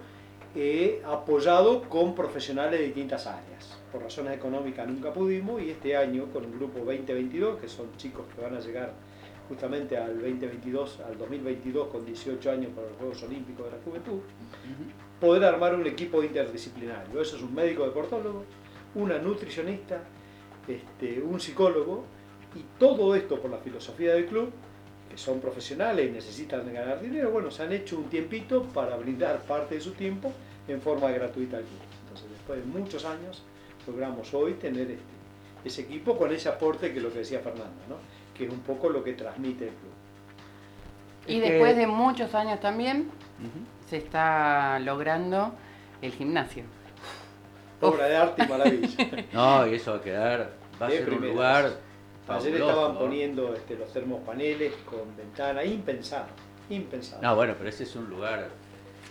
eh, apoyado con profesionales de distintas áreas. Por razones económicas nunca pudimos y este año con el grupo 2022, que son chicos que van a llegar justamente al 2022, al 2022 con 18 años para los Juegos Olímpicos de la Juventud, poder armar un equipo interdisciplinario. Eso es un médico deportólogo, una nutricionista, este, un psicólogo y todo esto por la filosofía del club, que son profesionales y necesitan ganar dinero, bueno, se han hecho un tiempito para brindar parte de su tiempo en forma gratuita al club. Entonces, después de muchos años, logramos hoy tener este, ese equipo con ese aporte que es lo que decía Fernanda, ¿no? Que es un poco lo que transmite el club. y Es que- después de muchos años también se está logrando el gimnasio. Obra de arte y maravilla. No, y eso va a quedar, va a ser un lugar. Ayer estaban ¿no? poniendo este, los termopaneles con ventana, impensado, impensado. No, bueno, pero ese es un lugar,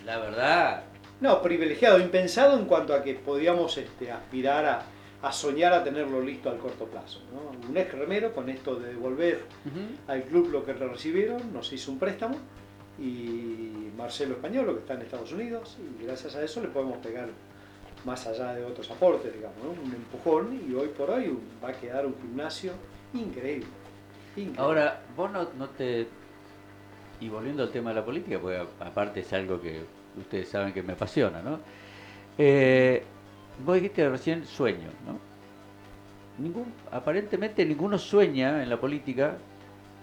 la verdad, No, privilegiado, impensado en cuanto a que podíamos este, aspirar a, a soñar a tenerlo listo al corto plazo. ¿no? Un ex remero con esto de devolver al club lo que recibieron, nos hizo un préstamo y Marcelo Españolo, que está en Estados Unidos, y gracias a eso le podemos pegar más allá de otros aportes, digamos, ¿no? un empujón y hoy por hoy va a quedar un gimnasio increíble. increíble. Ahora, vos no, no te... Y volviendo al tema de la política, porque aparte es algo que ustedes saben que me apasiona, ¿no? Eh, vos dijiste recién sueño, ¿no? Ningún, aparentemente ninguno sueña en la política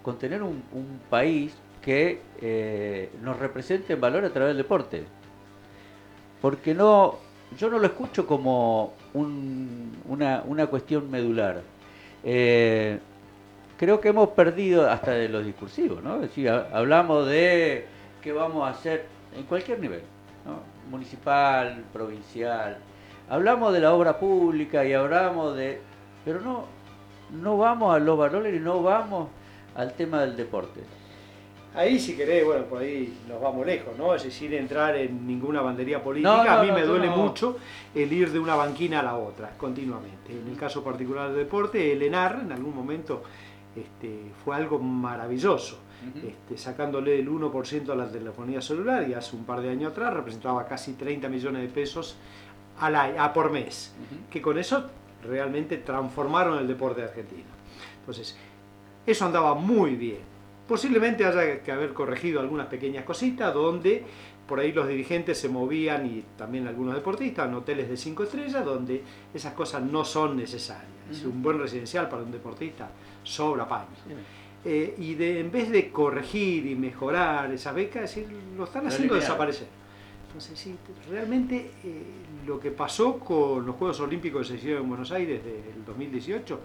con tener un, país que eh, nos represente en valor a través del deporte. Porque no, yo no lo escucho como un- una, cuestión medular. Eh, creo que hemos perdido hasta de los discursivos, ¿no? Es decir, ha- hablamos de qué vamos a hacer en cualquier nivel, ¿no? Municipal, provincial. Hablamos de la obra pública y hablamos de... Pero no, no vamos a los valores y no vamos al tema del deporte. Ahí si querés, bueno, por ahí nos vamos lejos, ¿no? Es decir, entrar en ninguna bandería política. No, no, a mí no, me duele mucho el ir de una banquina a la otra, continuamente. En el caso particular del deporte, el ENAR en algún momento este, fue algo maravilloso. Este, sacándole el 1% a la telefonía celular y hace un par de años atrás representaba casi 30 millones de pesos al año, a por mes, que con eso realmente transformaron el deporte argentino. Entonces, eso andaba muy bien. Posiblemente haya que haber corregido algunas pequeñas cositas donde por ahí los dirigentes se movían y también algunos deportistas en hoteles de cinco estrellas donde esas cosas no son necesarias. Es Ujú. un buen residencial para un deportista sobra paños. Sí. Eh, y de, en vez de corregir y mejorar esa beca, es decir, lo están haciendo desaparecer. Entonces, sí, realmente eh, lo que pasó con los Juegos Olímpicos que se hicieron en Buenos Aires del 2018,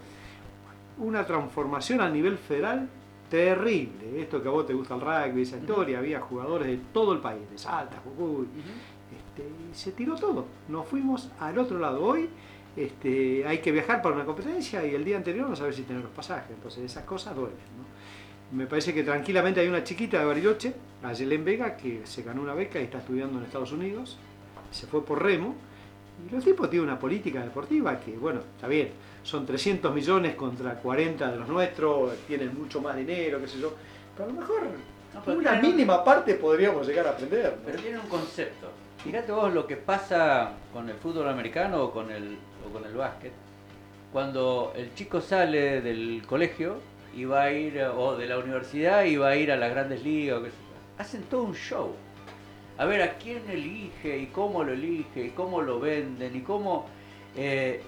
una transformación a nivel federal terrible. Esto que a vos te gusta el rugby, esa historia, había jugadores de todo el país, de Salta, Jujuy, este, y se tiró todo. Nos fuimos al otro lado. Hoy este, hay que viajar para una competencia y el día anterior no sabes si tener los pasajes. Entonces esas cosas duelen. ¿no? Me parece que tranquilamente hay una chiquita de Bariloche, Ayelen Vega, que se ganó una beca y está estudiando en Estados Unidos. Se fue por remo. Y los tipos tienen una política deportiva que, bueno, está bien, son 300 millones contra 40 de los nuestros, tienen mucho más dinero, qué sé yo. Pero a lo mejor No, una tienen- mínima parte podríamos llegar a aprender. ¿no? Pero tiene un concepto. Fíjate vos lo que pasa con el fútbol americano o con el, o con el básquet. Cuando el chico sale del colegio y va a ir, eh, o de la universidad y va a ir a las grandes ligas, hacen todo un show. A ver a quién elige y cómo lo elige y cómo lo venden y cómo eh,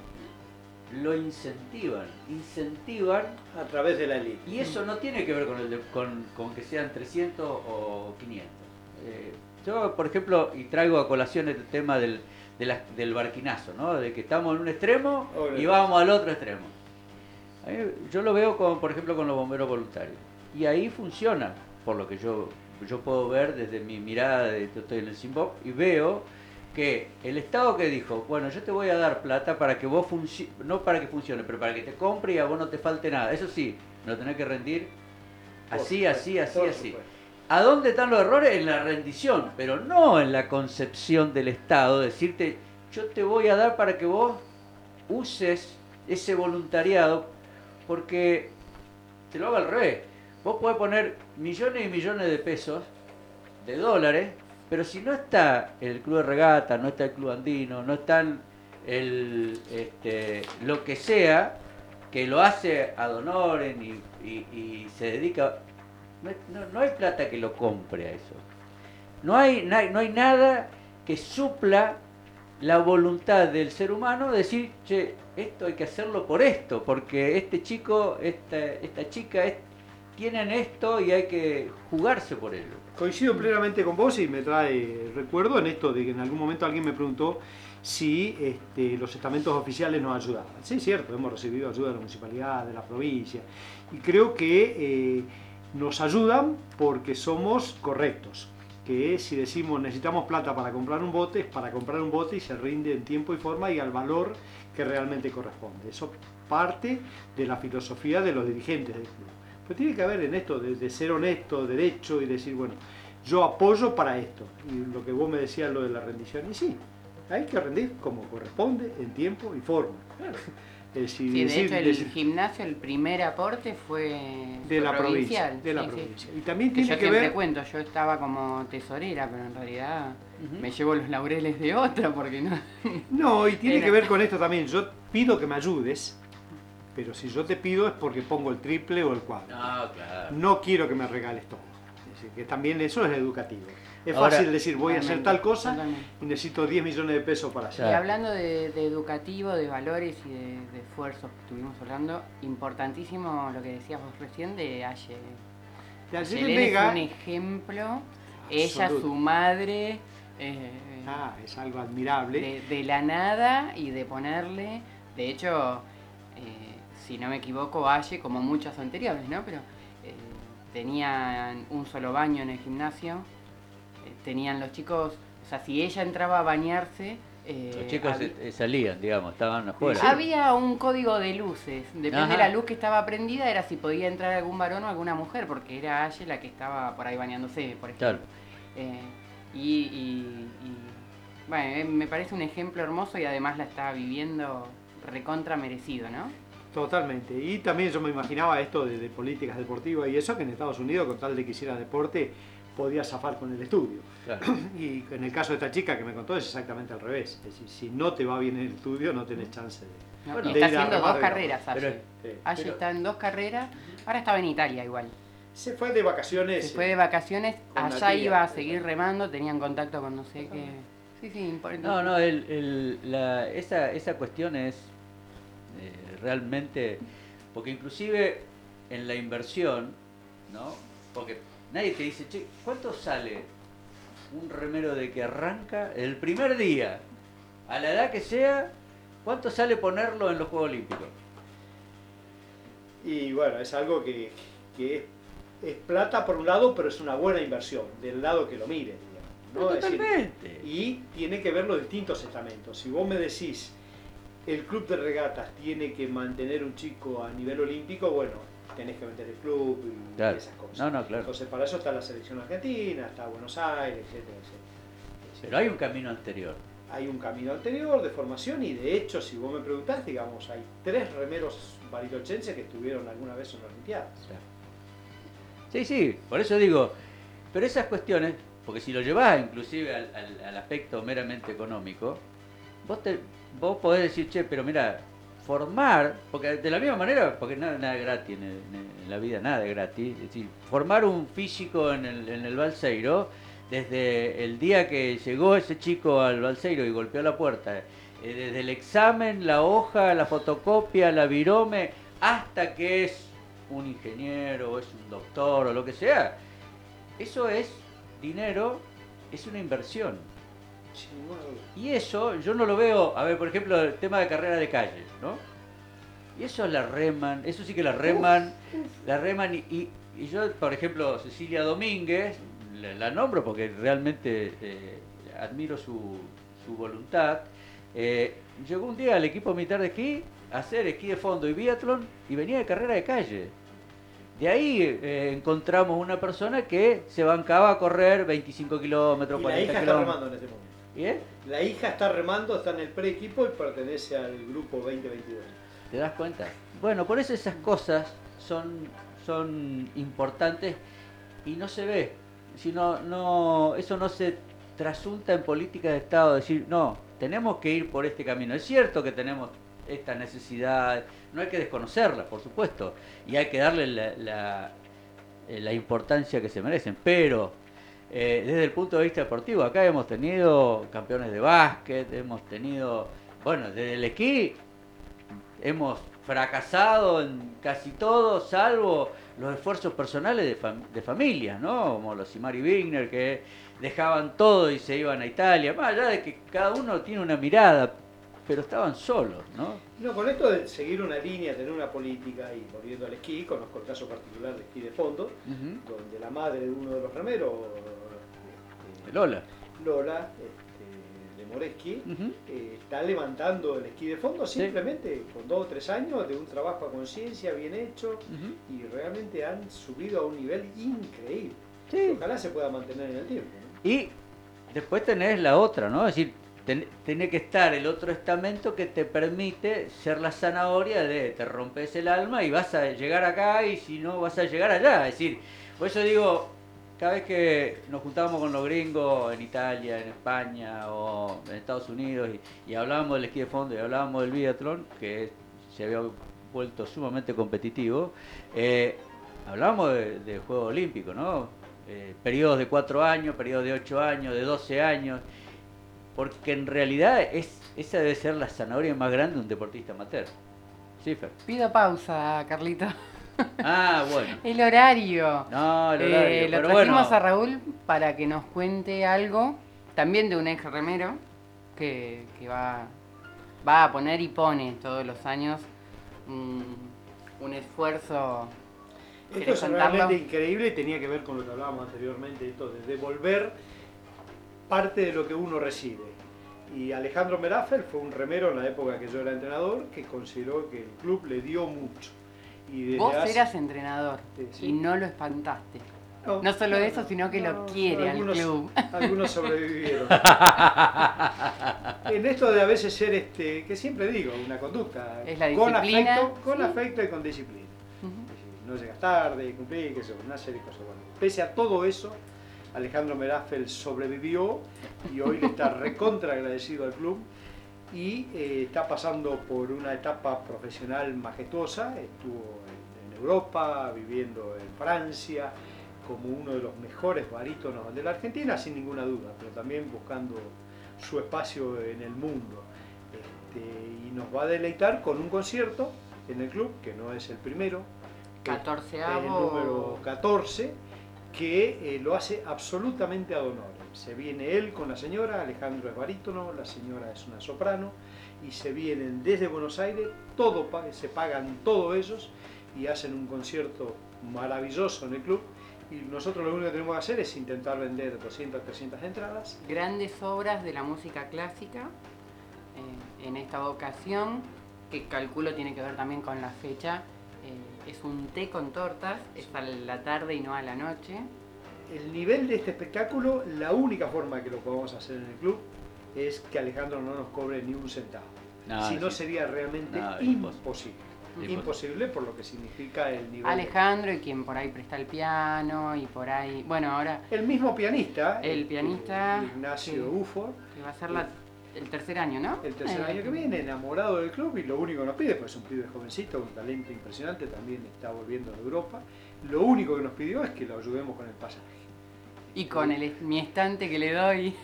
lo incentivan. Incentivan A través de la elite. y eso no tiene que ver con, el de- con, con que sean 300 o 500. Eh, yo, por ejemplo, y traigo a colación el tema del, de la- del barquinazo, ¿no? De que estamos en un extremo y vamos al otro extremo. Yo lo veo, con, por ejemplo, con los bomberos voluntarios. Y ahí funciona, por lo que yo, yo puedo ver desde mi mirada, de, yo estoy en el Simbop, y veo que el Estado que dijo, bueno, yo te voy a dar plata para que vos funcione, no para que funcione, pero para que te compre y a vos no te falte nada. Eso sí, lo tenés que rendir así, supuesto, así, así, así. ¿A dónde están los errores? En la rendición, pero no en la concepción del Estado. Decirte, yo te voy a dar para que vos uses ese voluntariado, porque te lo hago al revés. Vos podés poner millones y millones de pesos, de dólares, pero si no está el club de regata, no está el club andino, no están este, lo que sea, que lo hace ad honorem y, se dedica, no, hay- no- no hay plata que lo compre a eso. No hay, na- no hay nada que supla la voluntad del ser humano de decir, che, esto hay que hacerlo por esto, porque este chico, esta, esta chica tienen esto y hay que jugarse por ello. Coincido plenamente con vos y me trae recuerdo en esto de que en algún momento alguien me preguntó si este, los estamentos oficiales nos ayudaban. Sí, es cierto, hemos recibido ayuda de la municipalidad, de la provincia, y creo que eh, nos ayudan porque somos correctos. Que si decimos necesitamos plata para comprar un bote, es para comprar un bote y se rinde en tiempo y forma y al valor que realmente corresponde. Eso parte de la filosofía de los dirigentes del club. Pero tiene que haber en esto de, de ser honesto, derecho y decir, bueno, yo apoyo para esto. Y lo que vos me decías, lo de la rendición, y sí, hay que rendir como corresponde, en tiempo y forma. Sí, de hecho el decir- gimnasio, el primer aporte fue, de la provincia. provincial. De la sí, sí. provincia. Y también Que tiene yo que ver... cuento, yo estaba como tesorera, pero en realidad Me llevo los laureles de otra porque no. No, y tiene Era- que ver con esto también. Yo pido que me ayudes, pero si yo te pido es porque pongo el triple o el cuadro. No, claro. No quiero que me regales todo. Es decir, que también eso es educativo. Es Ahora- fácil decir, voy a hacer tal cosa y necesito 10 millones de pesos para hacer. Y hablando de, de educativo, de valores y de, de esfuerzos que estuvimos hablando, importantísimo lo que decías vos recién de Aye. De Ayelen es Vega, un ejemplo, ella, su madre, eh, ah, es algo admirable. de, de la nada y de ponerle, de hecho, eh, si no me equivoco, Aye, como muchos anteriores, ¿no? Pero eh, tenían un solo baño en el gimnasio, eh, tenían los chicos, o sea, si ella entraba a bañarse... eh, Los chicos había- salían, digamos, estaban afuera. había un código de luces. Depende Ajá. de la luz que estaba prendida, era si podía entrar algún varón o alguna mujer, porque era Aye la que estaba por ahí bañándose, por ejemplo. Claro. Eh, y, y- y, bueno, eh, me parece un ejemplo hermoso y además la está viviendo recontra merecido, ¿no? Totalmente. Y también yo me imaginaba esto de, de políticas deportivas y eso, que en Estados Unidos, con tal de que hiciera deporte, podía zafar con el estudio. Claro. Y en el caso de esta chica que me contó es exactamente al revés. Es decir, si no te va bien en el estudio, no tenés chance de... ¿no? Bueno, y está haciendo dos carreras, Aye. Pero- eh, pero- está en dos carreras, ahora estaba en Italia igual. Se fue de vacaciones. Se fue de vacaciones, allá tía. iba a seguir remando, tenían contacto con no sé qué. Sí, sí, importante. No, no, el, el- la- esa, esa cuestión es eh, realmente, porque inclusive en la inversión, ¿no? Porque nadie te dice, che, ¿cuánto sale un remero de que arranca el primer día, a la edad que sea, cuánto sale ponerlo en los Juegos Olímpicos? Y bueno, es algo que, que es, es plata por un lado, pero es una buena inversión, del lado que lo mire. digamos, ¿no? Decir, Totalmente. y tiene que ver los distintos estamentos. Si vos me decís, el club de regatas tiene que mantener un chico a nivel olímpico, bueno, tenés que meter el club y Claro. esas cosas. No, no, claro. Entonces, para eso está la selección argentina, está Buenos Aires, etcétera, etcétera. Pero hay un camino anterior. Hay un camino anterior de formación y de hecho, si vos me preguntás, digamos, hay tres remeros barilochenses que estuvieron alguna vez en las Olimpiadas. Sí, sí, por eso digo, pero esas cuestiones, porque si lo llevas inclusive al, aspecto meramente económico, vos, te, vos podés decir, che, pero mira, formar, porque de la misma manera, porque nada, nada es gratis en la vida, nada es gratis, es decir, formar un físico en el, en el Balseiro, desde el día que llegó ese chico al Balseiro y golpeó la puerta, eh, desde el examen, la hoja, la fotocopia, la virome, hasta que es un ingeniero, o es un doctor o lo que sea, eso es dinero, es una inversión. Y eso yo no lo veo, a ver, por ejemplo, el tema de carrera de calle, ¿no? Y eso la reman, eso sí que la reman, la reman y, y- y yo, por ejemplo, Cecilia Domínguez, la, la nombro porque realmente eh, admiro su, su voluntad. eh, llegó un día al equipo militar de esquí a hacer esquí de fondo y biatlón y venía de carrera de calle. De ahí eh, encontramos una persona que se bancaba a correr 25 kilómetros, Y la 40 hija está kilómetros. remando en este momento. ¿Bien? La hija está remando, está en el pre-equipo y pertenece al grupo 2022. ¿Te das cuenta? Bueno, por eso esas cosas son, son importantes y no se ve. Si no, no, eso no se trasunta en política de Estado, decir, no, tenemos que ir por este camino. Es cierto que tenemos esta necesidad, no hay que desconocerla, por supuesto, y hay que darle la, eh, importancia que se merecen, pero eh, desde el punto de vista deportivo, acá hemos tenido campeones de básquet, hemos tenido, bueno, desde el esquí hemos fracasado en casi todo, salvo los esfuerzos personales de familias, ¿no? Como los Imari Wigner, que dejaban todo y se iban a Italia, más allá de que cada uno tiene una mirada, pero estaban solos, ¿no? No, con esto de seguir una línea, tener una política y volviendo al esquí, conozco el caso particular de esquí de fondo, donde la madre de uno de los remeros, este, Lola. Lola, este, de Moreschi, eh, está levantando el esquí de fondo Sí. simplemente con dos o tres años de un trabajo a conciencia bien hecho y realmente han subido a un nivel increíble. Sí. Ojalá se pueda mantener en el tiempo. ¿no? Y después tenés la otra, ¿no? Es decir, ten- tiene que estar el otro estamento que te permite ser la zanahoria de te rompes el alma y vas a llegar acá y si no vas a llegar allá. Es decir, por eso digo, cada vez que nos juntábamos con los gringos en Italia, en España o en Estados Unidos y, y hablábamos del esquí de fondo y hablábamos del biatlón, que se había vuelto sumamente competitivo, eh, hablábamos de, de Juegos Olímpicos, ¿no? eh, periodos de 4 años, periodos de 8 años, de 12 años, porque en realidad es, esa debe ser la zanahoria más grande de un deportista amateur. Sí, Fer. Pido pausa, Carlito. Ah, bueno. El horario. No, el Eh, horario, lo pero trajimos bueno. a Raúl para que nos cuente algo, también de un ex remero, que, que va, va a poner y pone todos los años un, un esfuerzo. Esto ¿Querés es realmente increíble y tenía que ver con lo que hablábamos anteriormente, esto de devolver parte de lo que uno recibe. Y Alejandro Merafel fue un remero en la época que yo era entrenador que consideró que el club le dio mucho. Y Vos hace- eras entrenador Sí, y no lo espantaste. No, no solo no, eso, no, sino que lo quiere al algunos- club. Algunos sobrevivieron. en esto de a veces ser, este, que siempre digo, una conducta. Es la con afecto, con sí. afecto y con disciplina. Es decir, No llegas tarde, cumplir, que sé una serie de cosas. Bueno, pese a todo eso, Alejandro Merafel sobrevivió y hoy le está recontra agradecido al club y eh, está pasando por una etapa profesional majestuosa. Estuvo en, en Europa, viviendo en Francia, como uno de los mejores barítonos de la Argentina, sin ninguna duda, pero también buscando su espacio en el mundo. Este, y nos va a deleitar con un concierto en el club, que no es el primero, que es el Catorceavo. número 14, que eh, lo hace absolutamente ad honor. Se viene él con la señora, Alejandro es barítono, la señora es una soprano, y se vienen desde Buenos Aires, todo, se pagan todos ellos y hacen un concierto maravilloso en el club. Y nosotros lo único que tenemos que hacer es intentar vender 200, 300 entradas. grandes obras de la música clásica eh, en esta ocasión, que calculo tiene que ver también con la fecha. eh, es un té con tortas, es a la tarde y no a la noche. El nivel de este espectáculo, la única forma que lo podamos hacer en el club es que Alejandro no nos cobre ni un centavo. No, si no sí. sería realmente No, imposible. Imposible. Imposible por lo que significa el nivel. Alejandro y quien por ahí presta el piano y por ahí, bueno, ahora El mismo pianista, El pianista, Ignacio sí. Ufo, que va a ser la- el tercer año, ¿no? el tercer año que viene, enamorado del club y lo único que nos pide, pues es un pibe jovencito, un talento impresionante, también está volviendo de Europa. Lo único que nos pidió es que lo ayudemos con el pasaje. Y con el, mi estante que le doy.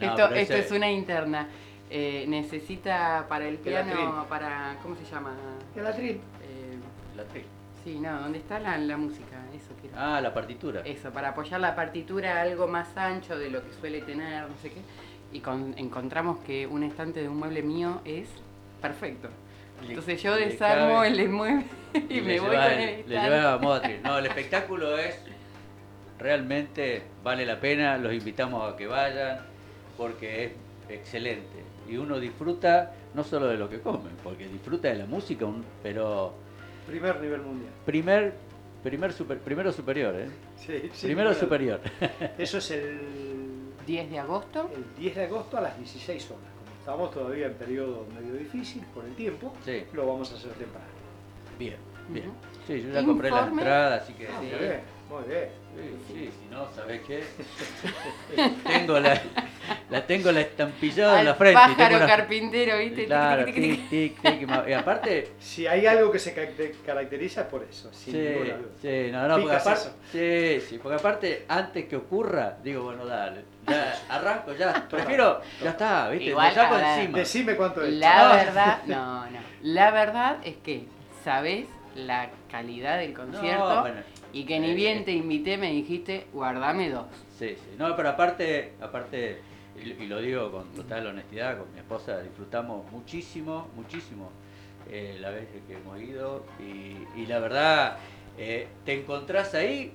No, esto esto ese- es una interna. Eh, necesita para el piano, para, ¿cómo se llama? El atril. Eh, La tri- sí, no, ¿dónde está la, la música? Eso quiero. Ah, la partitura. Eso, para apoyar la partitura algo más ancho de lo que suele tener, no sé qué. Y con- encontramos que un estante de un mueble mío es perfecto. Le- Entonces yo le desarmo cabe- el mueble y, y me le voy lleva con el- el Le estante. lleva atril. No, el espectáculo es realmente vale la pena, los invitamos a que vayan porque es excelente y uno disfruta no solo de lo que comen, porque disfruta de la música, un- pero Primer nivel mundial. primer primer super- primero superior, ¿eh? Sí, sí, primero claro. superior. Eso es el 10 de agosto. el 10 de agosto a las 16 horas. Como estamos todavía en periodo medio difícil por el tiempo, Sí, lo vamos a hacer temprano. bien, bien. Sí, yo ya compré la entrada, así que Ah, sí. Muy bien. Sí, sí, si no, ¿sabes qué? tengo la, la tengo la estampillada en la frente. pájaro una- carpintero, ¿viste? Tic, Claro, tic, tic, tic. y aparte, Si hay algo que se caracte- caracteriza es por eso, sin sí, ninguna duda. sí, no, no, porque aparte, eso. sí, sí, porque aparte, antes que ocurra, digo, bueno, dale, ya arranco, ya, prefiero, ya está, ¿viste? Igual, Lo saco a ver. encima. Decime cuánto es. La No. verdad, no, no. La verdad es que sabés la calidad del concierto No, bueno, y que ni eh, bien eh. te invité me dijiste, guardame dos. Sí, sí. No, pero aparte, aparte, y lo digo con total honestidad, con mi esposa disfrutamos muchísimo, muchísimo eh, la vez que hemos ido y, y la verdad, eh, te encontrás ahí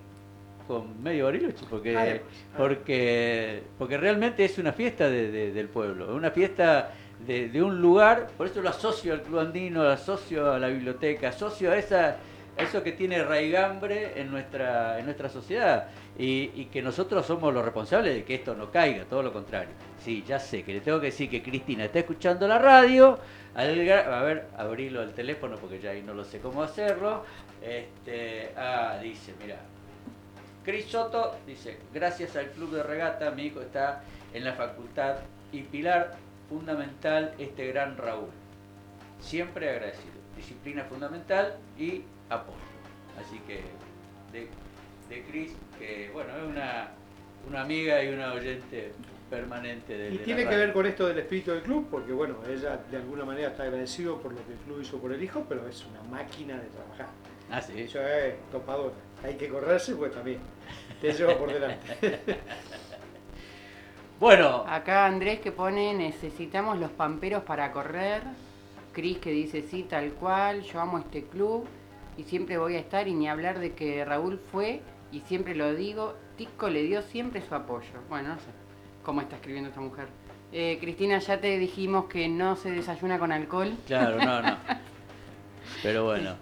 con medio bariloche, porque, porque, porque realmente es una fiesta de- de- del pueblo, es una fiesta de, de un lugar, por eso lo asocio al Club Andino, lo asocio a la biblioteca, asocio a esa eso que tiene raigambre en nuestra, en nuestra sociedad y, que nosotros somos los responsables de que esto no caiga, todo lo contrario. Sí, ya sé que le tengo que decir que Cristina está escuchando la radio, al a ver, abrirlo el teléfono porque ya ahí no lo sé cómo hacerlo. Este, ah, dice, mira, Cris Soto dice, gracias al club de regata mi hijo está en la facultad y pilar fundamental este gran Raúl. Siempre agradecido. Disciplina fundamental y apoyo. Así que de, de Cris, que bueno, es una, una amiga y una oyente permanente de Y de tiene la que radio. ver con esto del espíritu del club, porque bueno, ella de alguna manera está agradecido por lo que el club hizo por el hijo, pero es una máquina de trabajar. Ah, sí. Ella es topadora. Hay que correrse, pues también. Te lleva por delante. Bueno, Acá Andrés que pone, necesitamos los pamperos para correr. Cris que dice, sí, tal cual, yo amo este club y siempre voy a estar y ni hablar de que Raúl fue y siempre lo digo, Tico le dio siempre su apoyo. Bueno, no sé cómo está escribiendo esta mujer. Eh, Cristina, ya te dijimos que no se desayuna con alcohol. claro, no, no. Pero bueno.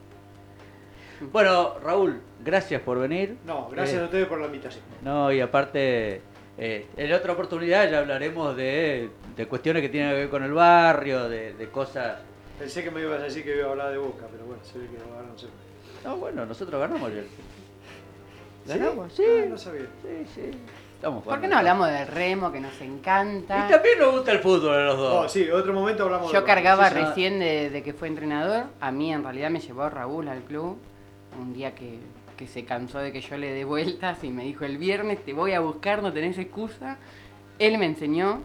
Bueno, Raúl, gracias por venir. No, gracias Eh, a ustedes por la invitación. No, y aparte, eh, en otra oportunidad ya hablaremos de, de cuestiones que tienen que ver con el barrio, de, de cosas... Pensé que me ibas a decir que iba a hablar de boca, pero bueno, se ve que ahora no se puede. No, bueno, nosotros ganamos ayer. ¿Sí? ¿Ganamos? Sí. Ah, no sabía. Sí, sí. Estamos ¿Por qué no hablamos del remo que nos encanta? Y también nos gusta el fútbol a los dos. Oh, sí, otro momento hablamos Yo de cargaba sí. recién de, de que fue entrenador. A mí en realidad me llevó Raúl al club. Un día que, que se cansó de que yo le dé vueltas y me dijo el viernes te voy a buscar, no tenés excusa. Él me enseñó,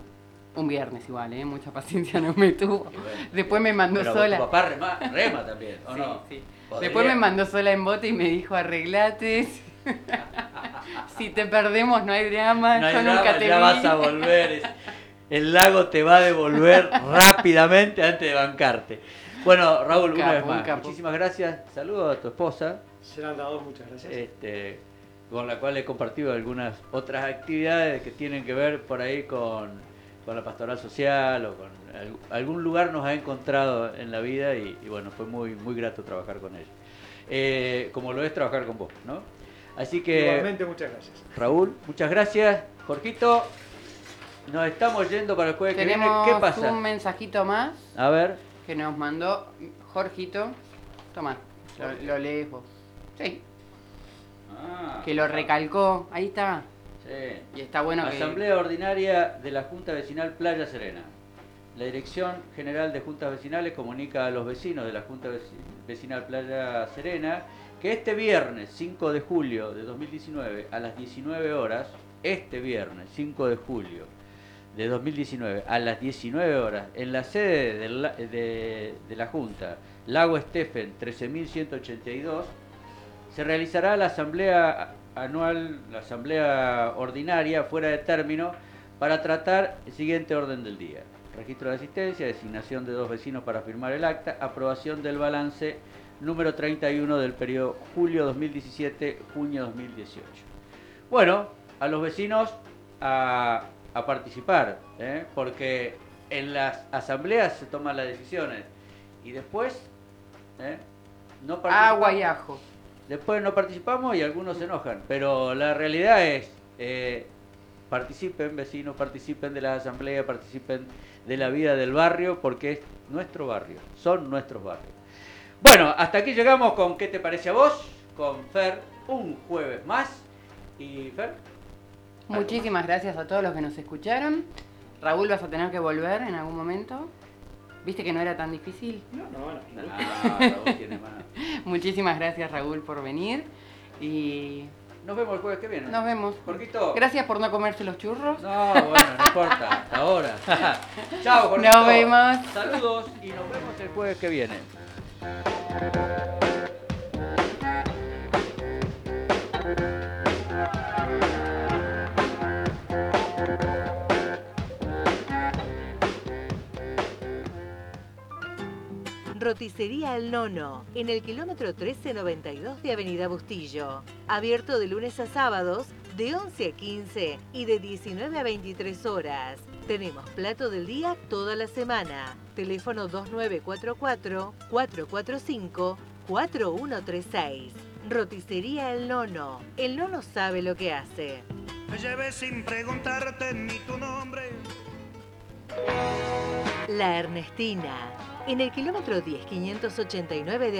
un viernes igual, ¿eh? mucha paciencia no me tuvo. Bueno. Después me mandó Pero sola. Tu papá rema, rema también, ¿o Sí, no? sí. Después me mandó sola en bote y me dijo arreglate. si te perdemos no hay drama, No hay yo drama, nunca te ya vi. vas a volver. El lago te va a devolver rápidamente antes de bancarte. Bueno, Raúl, Un una vez un más, muchísimas gracias. Saludos a tu esposa, Serán dados, muchas gracias. este, con la cual he compartido algunas otras actividades que tienen que ver por ahí con, con la pastoral social o con al- algún lugar nos ha encontrado en la vida y, y bueno, fue muy, muy grato trabajar con ella. Eh, como lo es trabajar con vos, ¿no? Así que... Igualmente, muchas gracias. Raúl, muchas gracias. Jorgito, nos estamos yendo para el jueves que viene. Tenemos ¿Qué pasa? un mensajito más A ver. que nos mandó Jorgito. Toma, lo, lo lees vos. Sí, que lo recalcó. Ahí está. Y está. Asamblea Ordinaria de la Junta Vecinal Playa Serena. La Dirección General de Juntas Vecinales comunica a los vecinos de la Junta Veci- Vecinal Playa Serena que este viernes 5 de julio de 2019 a las 19 horas, este viernes 5 de julio de 2019 a las 19 horas, en la sede del la- de, de la Junta, Lago Estefen 13182, se realizará la asamblea anual, la asamblea ordinaria fuera de término para tratar el siguiente orden del día. Registro de asistencia, designación de dos vecinos para firmar el acta, aprobación del balance número 31 del periodo julio 2017-junio 2018. Bueno, a los vecinos a, a participar, ¿eh? porque en las asambleas se toman las decisiones y después ¿eh? no Agua y ajo. Después no participamos y algunos se enojan, pero la realidad es, eh, participen vecinos, participen de la asamblea, participen de la vida del barrio, porque es nuestro barrio, son nuestros barrios. Bueno, hasta aquí llegamos con ¿Qué te parece a vos? Con Fer, un jueves más. Y Fer, Muchísimas gracias a todos los que nos escucharon. Raúl, vas a tener que volver en algún momento. ¿Viste que no era tan difícil? No, no, no. Ah, Raúl tiene más. Muchísimas gracias, Raúl, por venir. Y Nos vemos el jueves que viene. nos vemos. Jorgito. Gracias por no comerse los churros. No, bueno, no importa, hasta ahora. Chao, Jorgito. Nos vemos. Saludos y nos vemos el jueves que viene. Roticería El Nono, en el kilómetro 1392 de Avenida Bustillo. Abierto de lunes a sábados, de 11 a 15 y de 19 a 23 horas. Tenemos plato del día toda la semana. Teléfono 2944-445-4136. Roticería El Nono. El Nono sabe lo que hace. Me llevé sin preguntarte ni tu nombre. La Ernestina, en el kilómetro 10589 de